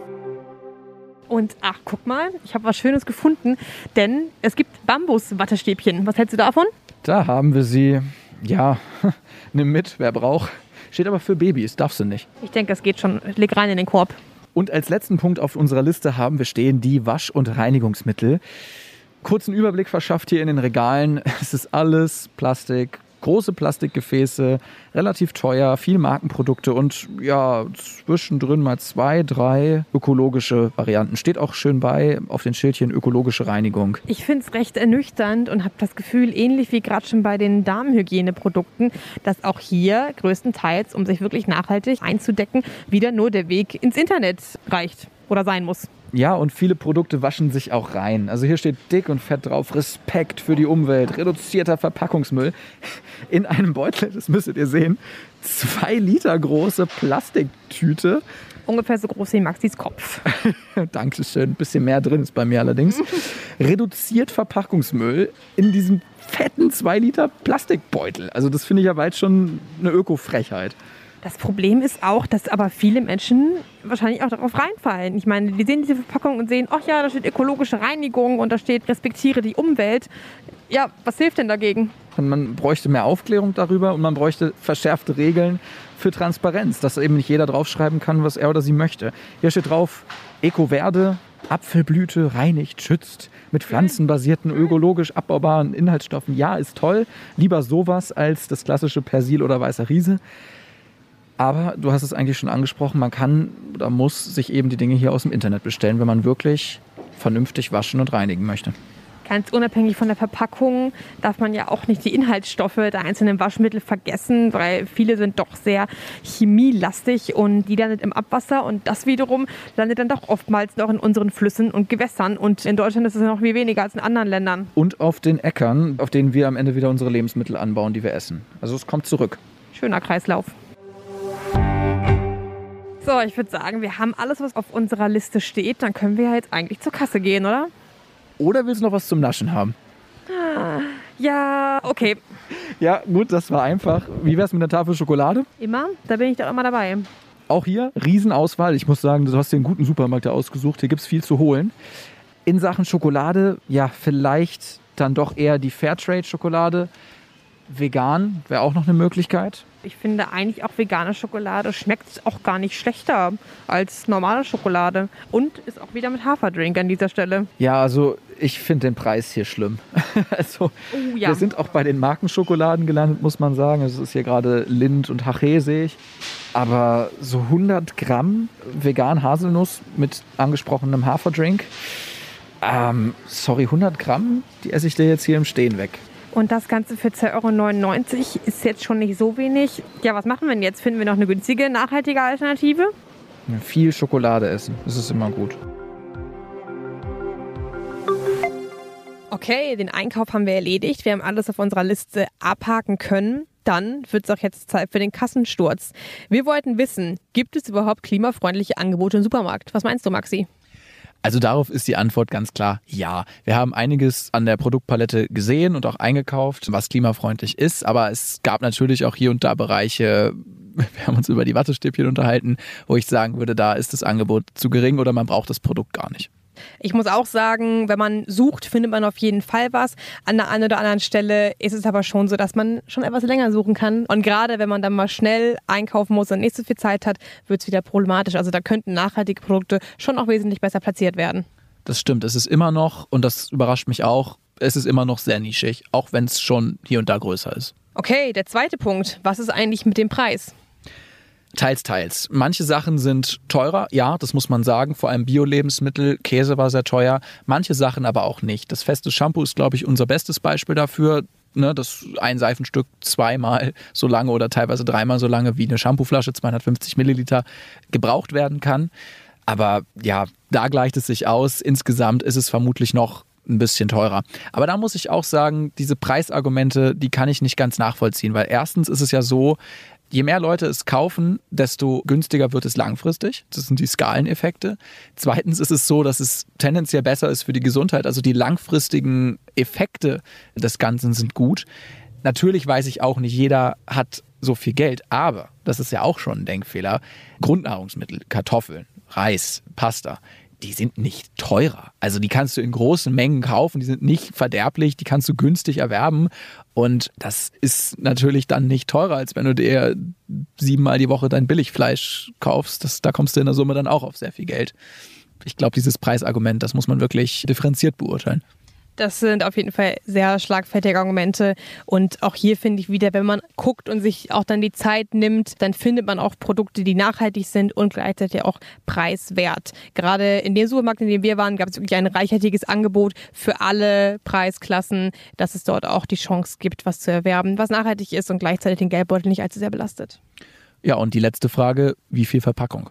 Und ach, guck mal, ich habe was Schönes gefunden, denn es gibt Bambus-Wattestäbchen. Was hältst du davon? Da haben wir sie. Ja, nimm mit, wer braucht. Steht aber für Babys, darfst du nicht. Ich denke, es geht schon. Leg rein in den Korb. Und als letzten Punkt auf unserer Liste haben wir stehen die Wasch- und Reinigungsmittel. Kurzen Überblick verschafft hier in den Regalen. Es ist alles Plastik, große Plastikgefäße, relativ teuer, viel Markenprodukte und ja, zwischendrin mal zwei, drei ökologische Varianten. Steht auch schön bei auf den Schildchen ökologische Reinigung. Ich finde es recht ernüchternd und habe das Gefühl, ähnlich wie gerade schon bei den Damenhygieneprodukten, dass auch hier größtenteils, um sich wirklich nachhaltig einzudecken, wieder nur der Weg ins Internet reicht oder sein muss. Ja, und viele Produkte waschen sich auch rein. Also hier steht dick und fett drauf, Respekt für die Umwelt, reduzierter Verpackungsmüll. In einem Beutel, das müsstet ihr sehen, zwei Liter große Plastiktüte. Ungefähr so groß wie Maxis Kopf. Dankeschön, ein bisschen mehr drin ist bei mir allerdings. Reduziert Verpackungsmüll in diesem fetten 2 Liter Plastikbeutel. Also das finde ich ja bald schon eine Öko-Frechheit. Das Problem ist auch, dass aber viele Menschen wahrscheinlich auch darauf reinfallen. Ich meine, die sehen diese Verpackung und sehen, ach ja, da steht ökologische Reinigung und da steht respektiere die Umwelt. Ja, was hilft denn dagegen? Man bräuchte mehr Aufklärung darüber und man bräuchte verschärfte Regeln für Transparenz, dass eben nicht jeder draufschreiben kann, was er oder sie möchte. Hier steht drauf, Eco-Verde, Apfelblüte reinigt, schützt, mit pflanzenbasierten, ökologisch abbaubaren Inhaltsstoffen. Ja, ist toll. Lieber sowas als das klassische Persil oder weißer Riese. Aber du hast es eigentlich schon angesprochen, man kann oder muss sich eben die Dinge hier aus dem Internet bestellen, wenn man wirklich vernünftig waschen und reinigen möchte. Ganz unabhängig von der Verpackung darf man ja auch nicht die Inhaltsstoffe der einzelnen Waschmittel vergessen, weil viele sind doch sehr chemielastig und die landet im Abwasser und das wiederum landet dann doch oftmals noch in unseren Flüssen und Gewässern und in Deutschland ist es noch viel weniger als in anderen Ländern. Und auf den Äckern, auf denen wir am Ende wieder unsere Lebensmittel anbauen, die wir essen. Also es kommt zurück. Schöner Kreislauf. So, ich würde sagen, wir haben alles, was auf unserer Liste steht. Dann können wir ja jetzt eigentlich zur Kasse gehen, oder? Oder willst du noch was zum Naschen haben? Ah, Ja, okay. Ja, gut, das war einfach. Wie wär's mit einer Tafel Schokolade? Immer? Da bin ich doch immer dabei. Auch hier Riesenauswahl. Ich muss sagen, du hast dir einen guten Supermarkt ausgesucht. Hier gibt es viel zu holen. In Sachen Schokolade, ja, vielleicht dann doch eher die Fairtrade-Schokolade. Vegan wäre auch noch eine Möglichkeit. Ich finde eigentlich auch vegane Schokolade schmeckt auch gar nicht schlechter als normale Schokolade. Und ist auch wieder mit Haferdrink an dieser Stelle. Ja, also ich finde den Preis hier schlimm. also Oh ja. wir sind auch bei den Markenschokoladen gelandet, muss man sagen. Es ist hier gerade Lind und Haché, sehe ich. Aber so 100 Gramm vegan Haselnuss mit angesprochenem Haferdrink. Ähm, sorry, 100 Gramm, die esse ich dir jetzt hier im Stehen weg. Und das Ganze für 2,99 Euro ist jetzt schon nicht so wenig. Ja, was machen wir denn jetzt? Finden wir noch eine günstige, nachhaltige Alternative? Ja, viel Schokolade essen, das ist immer gut. Okay, den Einkauf haben wir erledigt. Wir haben alles auf unserer Liste abhaken können. Dann wird es auch jetzt Zeit für den Kassensturz. Wir wollten wissen, gibt es überhaupt klimafreundliche Angebote im Supermarkt? Was meinst du, Maxi? Also darauf ist die Antwort ganz klar ja. Wir haben einiges an der Produktpalette gesehen und auch eingekauft, was klimafreundlich ist, aber es gab natürlich auch hier und da Bereiche, wir haben uns über die Wattestäbchen unterhalten, wo ich sagen würde, da ist das Angebot zu gering oder man braucht das Produkt gar nicht. Ich muss auch sagen, wenn man sucht, findet man auf jeden Fall was. An der einen oder anderen Stelle ist es aber schon so, dass man schon etwas länger suchen kann. Und gerade wenn man dann mal schnell einkaufen muss und nicht so viel Zeit hat, wird es wieder problematisch. Also da könnten nachhaltige Produkte schon auch wesentlich besser platziert werden. Das stimmt, es ist immer noch, und das überrascht mich auch, es ist immer noch sehr nischig, auch wenn es schon hier und da größer ist. Okay, der zweite Punkt. Was ist eigentlich mit dem Preis? Teils, teils. Manche Sachen sind teurer, ja, das muss man sagen. Vor allem Bio-Lebensmittel, Käse war sehr teuer. Manche Sachen aber auch nicht. Das feste Shampoo ist, glaube ich, unser bestes Beispiel dafür. Ne, dass ein Seifenstück zweimal so lange oder teilweise dreimal so lange wie eine Shampooflasche, 250 Milliliter, gebraucht werden kann. Aber ja, da gleicht es sich aus. Insgesamt ist es vermutlich noch ein bisschen teurer. Aber da muss ich auch sagen, diese Preisargumente, die kann ich nicht ganz nachvollziehen, weil erstens ist es ja so, Je mehr Leute es kaufen, desto günstiger wird es langfristig. Das sind die Skaleneffekte. Zweitens ist es so, dass es tendenziell besser ist für die Gesundheit. Also die langfristigen Effekte des Ganzen sind gut. Natürlich weiß ich auch nicht, jeder hat so viel Geld, aber das ist ja auch schon ein Denkfehler. Grundnahrungsmittel, Kartoffeln, Reis, Pasta, die sind nicht teurer. Also die kannst du in großen Mengen kaufen, die sind nicht verderblich, die kannst du günstig erwerben. Und das ist natürlich dann nicht teurer, als wenn du dir siebenmal die Woche dein Billigfleisch kaufst. Das, da kommst du in der Summe dann auch auf sehr viel Geld. Ich glaube, dieses Preisargument, das muss man wirklich differenziert beurteilen. Das sind auf jeden Fall sehr schlagfertige Argumente. Und auch hier finde ich wieder, wenn man guckt und sich auch dann die Zeit nimmt, dann findet man auch Produkte, die nachhaltig sind und gleichzeitig auch preiswert. Gerade in dem Supermarkt, in dem wir waren, gab es wirklich ein reichhaltiges Angebot für alle Preisklassen, dass es dort auch die Chance gibt, was zu erwerben, was nachhaltig ist und gleichzeitig den Geldbeutel nicht allzu sehr belastet. Ja, und die letzte Frage, wie viel Verpackung?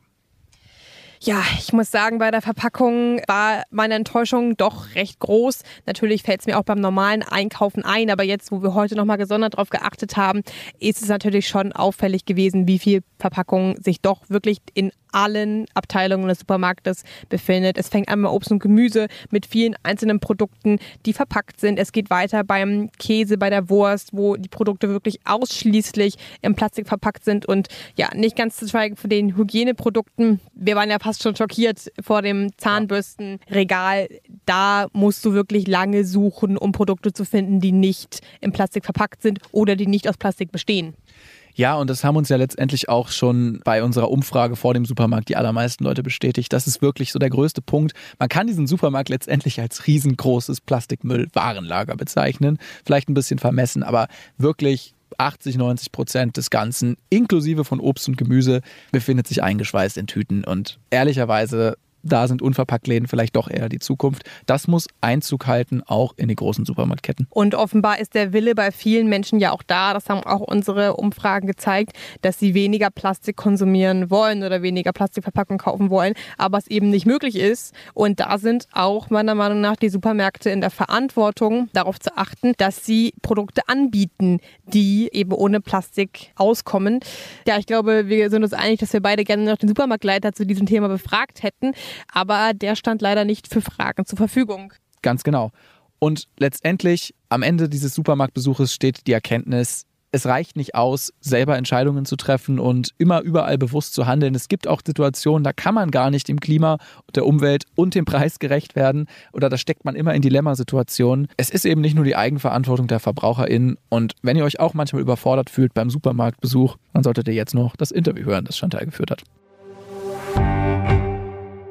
Ja, ich muss sagen, bei der Verpackung war meine Enttäuschung doch recht groß. Natürlich fällt es mir auch beim normalen Einkaufen ein, aber jetzt, wo wir heute nochmal gesondert darauf geachtet haben, ist es natürlich schon auffällig gewesen, wie viel Verpackung sich doch wirklich in allen Abteilungen des Supermarktes befindet. Es fängt an bei Obst und Gemüse mit vielen einzelnen Produkten, die verpackt sind. Es geht weiter beim Käse, bei der Wurst, wo die Produkte wirklich ausschließlich im Plastik verpackt sind und ja, nicht ganz zu schweigen von den Hygieneprodukten. Wir waren ja fast schon schockiert vor dem Zahnbürstenregal. Da musst du wirklich lange suchen, um Produkte zu finden, die nicht im Plastik verpackt sind oder die nicht aus Plastik bestehen. Ja, und das haben uns ja letztendlich auch schon bei unserer Umfrage vor dem Supermarkt die allermeisten Leute bestätigt. Das ist wirklich so der größte Punkt. Man kann diesen Supermarkt letztendlich als riesengroßes Plastikmüll-Warenlager bezeichnen. Vielleicht ein bisschen vermessen, aber wirklich 80, 90 Prozent des Ganzen, inklusive von Obst und Gemüse, befindet sich eingeschweißt in Tüten. Und ehrlicherweise da sind Unverpacktläden vielleicht doch eher die Zukunft. Das muss Einzug halten, auch in die großen Supermarktketten. Und offenbar ist der Wille bei vielen Menschen ja auch da, das haben auch unsere Umfragen gezeigt, dass sie weniger Plastik konsumieren wollen oder weniger Plastikverpackungen kaufen wollen, aber es eben nicht möglich ist. Und da sind auch meiner Meinung nach die Supermärkte in der Verantwortung, darauf zu achten, dass sie Produkte anbieten, die eben ohne Plastik auskommen. Ja, ich glaube, wir sind uns einig, dass wir beide gerne noch den Supermarktleiter zu diesem Thema befragt hätten aber der stand leider nicht für Fragen zur Verfügung. Ganz genau. Und letztendlich am Ende dieses Supermarktbesuches steht die Erkenntnis, es reicht nicht aus, selber Entscheidungen zu treffen und immer überall bewusst zu handeln. Es gibt auch Situationen, da kann man gar nicht dem Klima, der Umwelt und dem Preis gerecht werden oder da steckt man immer in Dilemmasituationen. Es ist eben nicht nur die Eigenverantwortung der VerbraucherInnen und wenn ihr euch auch manchmal überfordert fühlt beim Supermarktbesuch, dann solltet ihr jetzt noch das Interview hören, das Chantal geführt hat.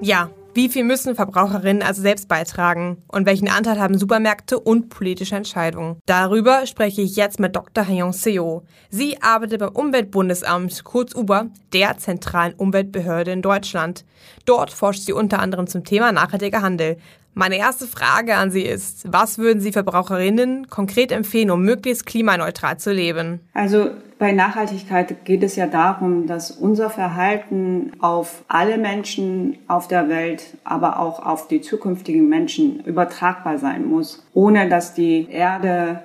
Ja, wie viel müssen Verbraucherinnen also selbst beitragen? Und welchen Anteil haben Supermärkte und politische Entscheidungen? Darüber spreche ich jetzt mit Dr. Hayon Seo. Sie arbeitet beim Umweltbundesamt, kurz UBA, der zentralen Umweltbehörde in Deutschland. Dort forscht sie unter anderem zum Thema nachhaltiger Handel. Meine erste Frage an Sie ist, was würden Sie Verbraucherinnen konkret empfehlen, um möglichst klimaneutral zu leben? Also bei Nachhaltigkeit geht es ja darum, dass unser Verhalten auf alle Menschen auf der Welt, aber auch auf die zukünftigen Menschen übertragbar sein muss, ohne dass die Erde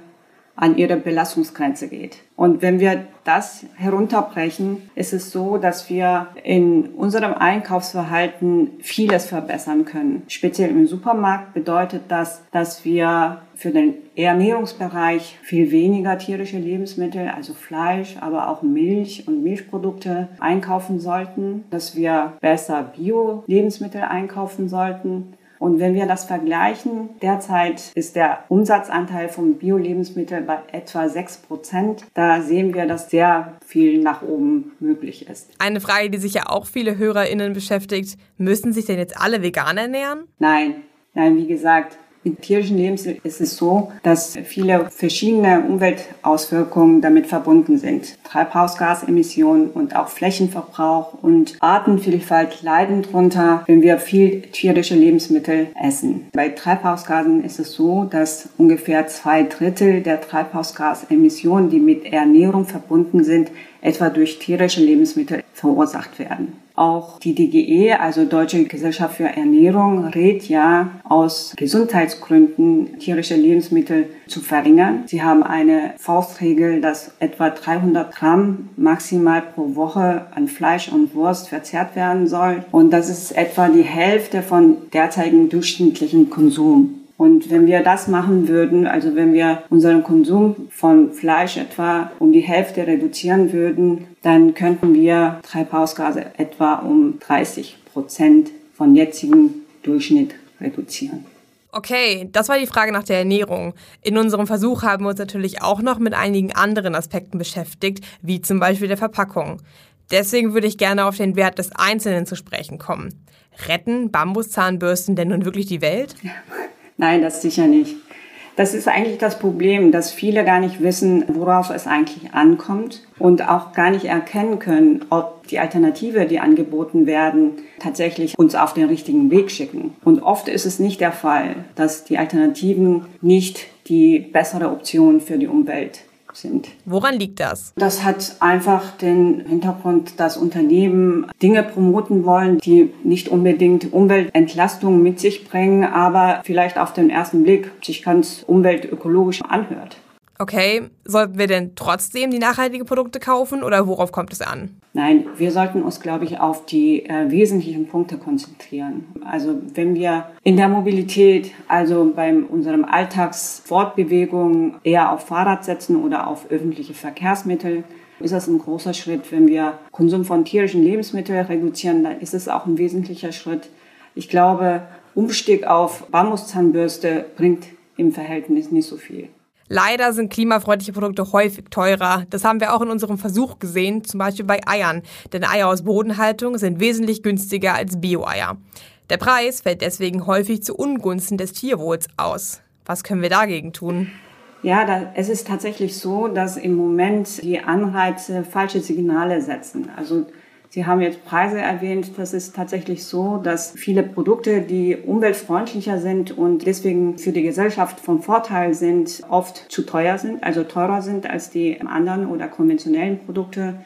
an ihre Belastungsgrenze geht. Und wenn wir das herunterbrechen, ist es so, dass wir in unserem Einkaufsverhalten vieles verbessern können. Speziell im Supermarkt bedeutet das, dass wir für den Ernährungsbereich viel weniger tierische Lebensmittel, also Fleisch, aber auch Milch und Milchprodukte einkaufen sollten, dass wir besser Bio-Lebensmittel einkaufen sollten und wenn wir das vergleichen, derzeit ist der Umsatzanteil von Bio-Lebensmitteln bei etwa 6 Prozent. Da sehen wir, dass sehr viel nach oben möglich ist. Eine Frage, die sich ja auch viele HörerInnen beschäftigt. Müssen sich denn jetzt alle vegan ernähren? Nein. Nein, wie gesagt, mit tierischen Lebensmitteln ist es so, dass viele verschiedene Umweltauswirkungen damit verbunden sind. Treibhausgasemissionen und auch Flächenverbrauch und Artenvielfalt leiden darunter, wenn wir viel tierische Lebensmittel essen. Bei Treibhausgasen ist es so, dass ungefähr zwei Drittel der Treibhausgasemissionen, die mit Ernährung verbunden sind, etwa durch tierische Lebensmittel verursacht werden. Auch die DGE, also Deutsche Gesellschaft für Ernährung, rät ja aus Gesundheitsgründen tierische Lebensmittel zu verringern. Sie haben eine Faustregel, dass etwa 300 Gramm maximal pro Woche an Fleisch und Wurst verzehrt werden soll. Und das ist etwa die Hälfte von derzeitigen durchschnittlichen Konsum. Und wenn wir das machen würden, also wenn wir unseren Konsum von Fleisch etwa um die Hälfte reduzieren würden, dann könnten wir Treibhausgase etwa um 30 Prozent von jetzigen Durchschnitt reduzieren. Okay, das war die Frage nach der Ernährung. In unserem Versuch haben wir uns natürlich auch noch mit einigen anderen Aspekten beschäftigt, wie zum Beispiel der Verpackung. Deswegen würde ich gerne auf den Wert des Einzelnen zu sprechen kommen. Retten Bambuszahnbürsten denn nun wirklich die Welt? Nein, das sicher nicht. Das ist eigentlich das Problem, dass viele gar nicht wissen, worauf es eigentlich ankommt und auch gar nicht erkennen können, ob die Alternative, die angeboten werden, tatsächlich uns auf den richtigen Weg schicken. Und oft ist es nicht der Fall, dass die Alternativen nicht die bessere Option für die Umwelt sind. Woran liegt das? Das hat einfach den Hintergrund, dass Unternehmen Dinge promoten wollen, die nicht unbedingt Umweltentlastung mit sich bringen, aber vielleicht auf den ersten Blick sich ganz umweltökologisch anhört. Okay, sollten wir denn trotzdem die nachhaltigen Produkte kaufen oder worauf kommt es an? Nein, wir sollten uns, glaube ich, auf die äh, wesentlichen Punkte konzentrieren. Also wenn wir in der Mobilität, also bei unserem Alltagsfortbewegung eher auf Fahrrad setzen oder auf öffentliche Verkehrsmittel, ist das ein großer Schritt. Wenn wir Konsum von tierischen Lebensmitteln reduzieren, dann ist es auch ein wesentlicher Schritt. Ich glaube, Umstieg auf Bambuszahnbürste bringt im Verhältnis nicht so viel. Leider sind klimafreundliche Produkte häufig teurer. Das haben wir auch in unserem Versuch gesehen, zum Beispiel bei Eiern. Denn Eier aus Bodenhaltung sind wesentlich günstiger als Bio-Eier. Der Preis fällt deswegen häufig zu Ungunsten des Tierwohls aus. Was können wir dagegen tun? Ja, da, es ist tatsächlich so, dass im Moment die Anreize falsche Signale setzen. Also Sie haben jetzt Preise erwähnt. Das ist tatsächlich so, dass viele Produkte, die umweltfreundlicher sind und deswegen für die Gesellschaft von Vorteil sind, oft zu teuer sind, also teurer sind als die anderen oder konventionellen Produkte.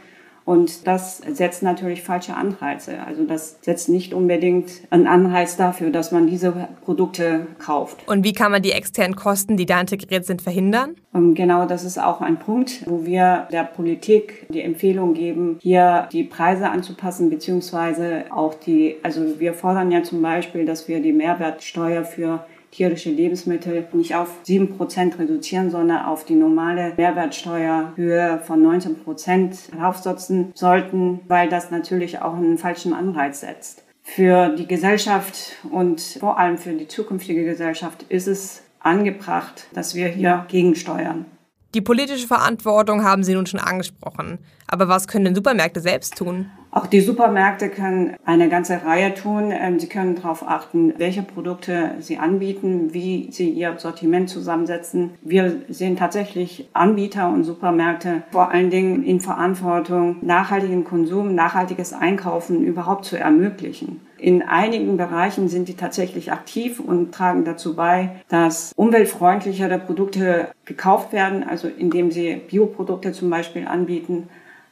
Und das setzt natürlich falsche Anreize. Also das setzt nicht unbedingt einen Anreiz dafür, dass man diese Produkte kauft. Und wie kann man die externen Kosten, die da integriert sind, verhindern? Ähm, genau, das ist auch ein Punkt, wo wir der Politik die Empfehlung geben, hier die Preise anzupassen, beziehungsweise auch die, also wir fordern ja zum Beispiel, dass wir die Mehrwertsteuer für tierische Lebensmittel nicht auf 7% reduzieren, sondern auf die normale Mehrwertsteuerhöhe von 19% raufsetzen sollten, weil das natürlich auch einen falschen Anreiz setzt. Für die Gesellschaft und vor allem für die zukünftige Gesellschaft ist es angebracht, dass wir hier gegensteuern. Die politische Verantwortung haben Sie nun schon angesprochen. Aber was können denn Supermärkte selbst tun? Auch die Supermärkte können eine ganze Reihe tun. Ähm, sie können darauf achten, welche Produkte sie anbieten, wie sie ihr Sortiment zusammensetzen. Wir sehen tatsächlich Anbieter und Supermärkte vor allen Dingen in Verantwortung, nachhaltigen Konsum, nachhaltiges Einkaufen überhaupt zu ermöglichen. In einigen Bereichen sind die tatsächlich aktiv und tragen dazu bei, dass umweltfreundlichere Produkte gekauft werden, also indem sie Bioprodukte zum Beispiel anbieten.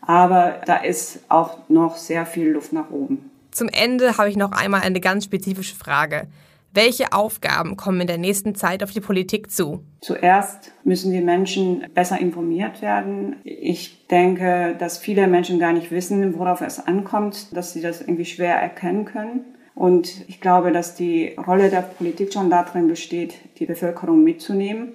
Aber da ist auch noch sehr viel Luft nach oben. Zum Ende habe ich noch einmal eine ganz spezifische Frage. Welche Aufgaben kommen in der nächsten Zeit auf die Politik zu? Zuerst müssen die Menschen besser informiert werden. Ich denke, dass viele Menschen gar nicht wissen, worauf es ankommt, dass sie das irgendwie schwer erkennen können. Und ich glaube, dass die Rolle der Politik schon darin besteht, die Bevölkerung mitzunehmen.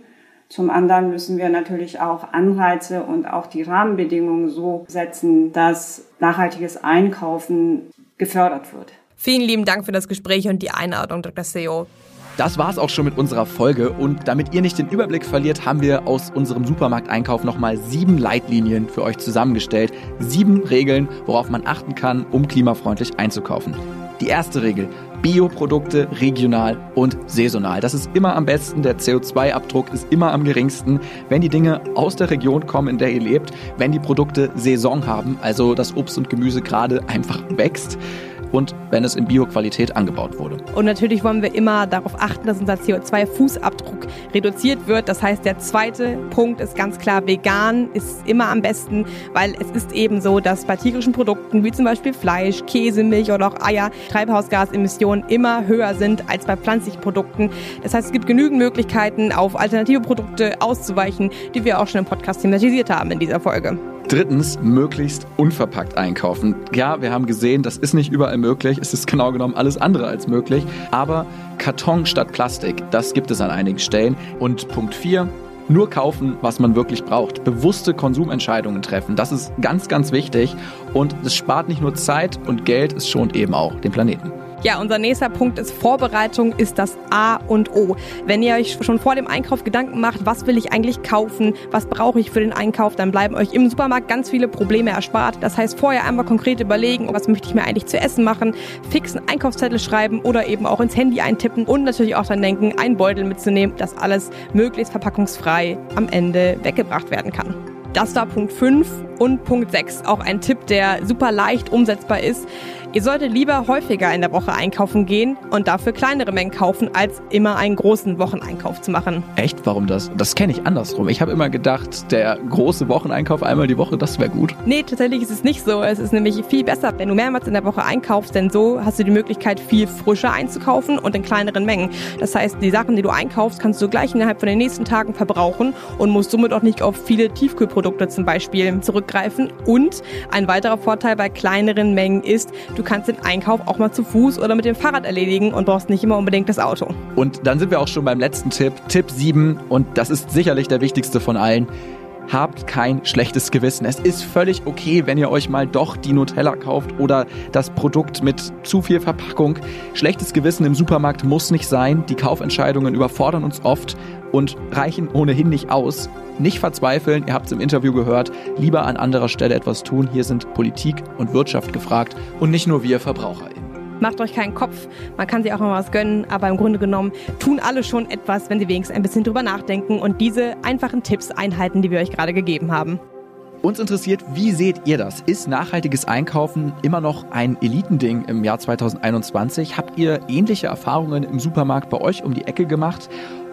Zum anderen müssen wir natürlich auch Anreize und auch die Rahmenbedingungen so setzen, dass nachhaltiges Einkaufen gefördert wird. Vielen lieben Dank für das Gespräch und die Einladung, Dr. Seo. Das war's auch schon mit unserer Folge und damit ihr nicht den Überblick verliert, haben wir aus unserem Supermarkteinkauf nochmal sieben Leitlinien für euch zusammengestellt. Sieben Regeln, worauf man achten kann, um klimafreundlich einzukaufen. Die erste Regel, Bioprodukte regional und saisonal. Das ist immer am besten. Der CO2-Abdruck ist immer am geringsten, wenn die Dinge aus der Region kommen, in der ihr lebt, wenn die Produkte Saison haben, also das Obst und Gemüse gerade einfach wächst und wenn es in Bioqualität angebaut wurde. Und natürlich wollen wir immer darauf achten, dass unser CO2-Fußabdruck reduziert wird. Das heißt, der zweite Punkt ist ganz klar, vegan ist immer am besten, weil es ist eben so, dass bei tierischen Produkten wie zum Beispiel Fleisch, Käse, Milch oder auch Eier Treibhausgasemissionen immer höher sind als bei pflanzlichen Produkten. Das heißt, es gibt genügend Möglichkeiten, auf alternative Produkte auszuweichen, die wir auch schon im Podcast thematisiert haben in dieser Folge. Drittens, möglichst unverpackt einkaufen. Ja, wir haben gesehen, das ist nicht überall möglich. Es ist genau genommen alles andere als möglich. Aber Karton statt Plastik, das gibt es an einigen Stellen. Und Punkt 4, nur kaufen, was man wirklich braucht. Bewusste Konsumentscheidungen treffen. Das ist ganz, ganz wichtig. Und es spart nicht nur Zeit und Geld, es schont eben auch den Planeten. Ja, unser nächster Punkt ist Vorbereitung ist das A und O. Wenn ihr euch schon vor dem Einkauf Gedanken macht, was will ich eigentlich kaufen, was brauche ich für den Einkauf, dann bleiben euch im Supermarkt ganz viele Probleme erspart. Das heißt, vorher einmal konkret überlegen, was möchte ich mir eigentlich zu essen machen, fixen Einkaufszettel schreiben oder eben auch ins Handy eintippen und natürlich auch dann denken, einen Beutel mitzunehmen, dass alles möglichst verpackungsfrei am Ende weggebracht werden kann. Das war Punkt 5 und Punkt 6, auch ein Tipp, der super leicht umsetzbar ist. Ihr solltet lieber häufiger in der Woche einkaufen gehen und dafür kleinere Mengen kaufen, als immer einen großen Wocheneinkauf zu machen. Echt? Warum das? Das kenne ich andersrum. Ich habe immer gedacht, der große Wocheneinkauf einmal die Woche, das wäre gut. Nee, tatsächlich ist es nicht so. Es ist nämlich viel besser, wenn du mehrmals in der Woche einkaufst, denn so hast du die Möglichkeit, viel frischer einzukaufen und in kleineren Mengen. Das heißt, die Sachen, die du einkaufst, kannst du gleich innerhalb von den nächsten Tagen verbrauchen und musst somit auch nicht auf viele Tiefkühlprodukte zum Beispiel zurückgreifen. Und ein weiterer Vorteil bei kleineren Mengen ist, du Du kannst den Einkauf auch mal zu Fuß oder mit dem Fahrrad erledigen und brauchst nicht immer unbedingt das Auto. Und dann sind wir auch schon beim letzten Tipp, Tipp 7. Und das ist sicherlich der wichtigste von allen. Habt kein schlechtes Gewissen. Es ist völlig okay, wenn ihr euch mal doch die Nutella kauft oder das Produkt mit zu viel Verpackung. Schlechtes Gewissen im Supermarkt muss nicht sein. Die Kaufentscheidungen überfordern uns oft und reichen ohnehin nicht aus. Nicht verzweifeln, ihr habt es im Interview gehört, lieber an anderer Stelle etwas tun. Hier sind Politik und Wirtschaft gefragt und nicht nur wir VerbraucherInnen. Macht euch keinen Kopf, man kann sich auch mal was gönnen, aber im Grunde genommen tun alle schon etwas, wenn sie wenigstens ein bisschen drüber nachdenken und diese einfachen Tipps einhalten, die wir euch gerade gegeben haben. Uns interessiert, wie seht ihr das? Ist nachhaltiges Einkaufen immer noch ein Elitending im Jahr 2021? Habt ihr ähnliche Erfahrungen im Supermarkt bei euch um die Ecke gemacht?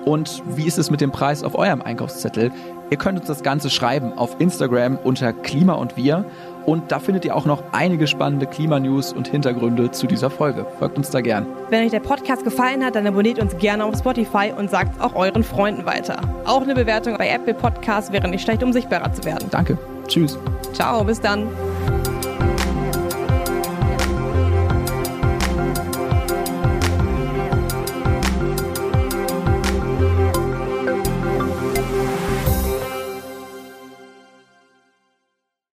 Und wie ist es mit dem Preis auf eurem Einkaufszettel? Ihr könnt uns das Ganze schreiben auf Instagram unter Klima und Wir. Und da findet ihr auch noch einige spannende Klimanews und Hintergründe zu dieser Folge. Folgt uns da gern. Wenn euch der Podcast gefallen hat, dann abonniert uns gerne auf Spotify und sagt auch euren Freunden weiter. Auch eine Bewertung bei Apple Podcasts wäre nicht schlecht, um sichtbarer zu werden. Danke. Tschüss. Ciao, bis dann.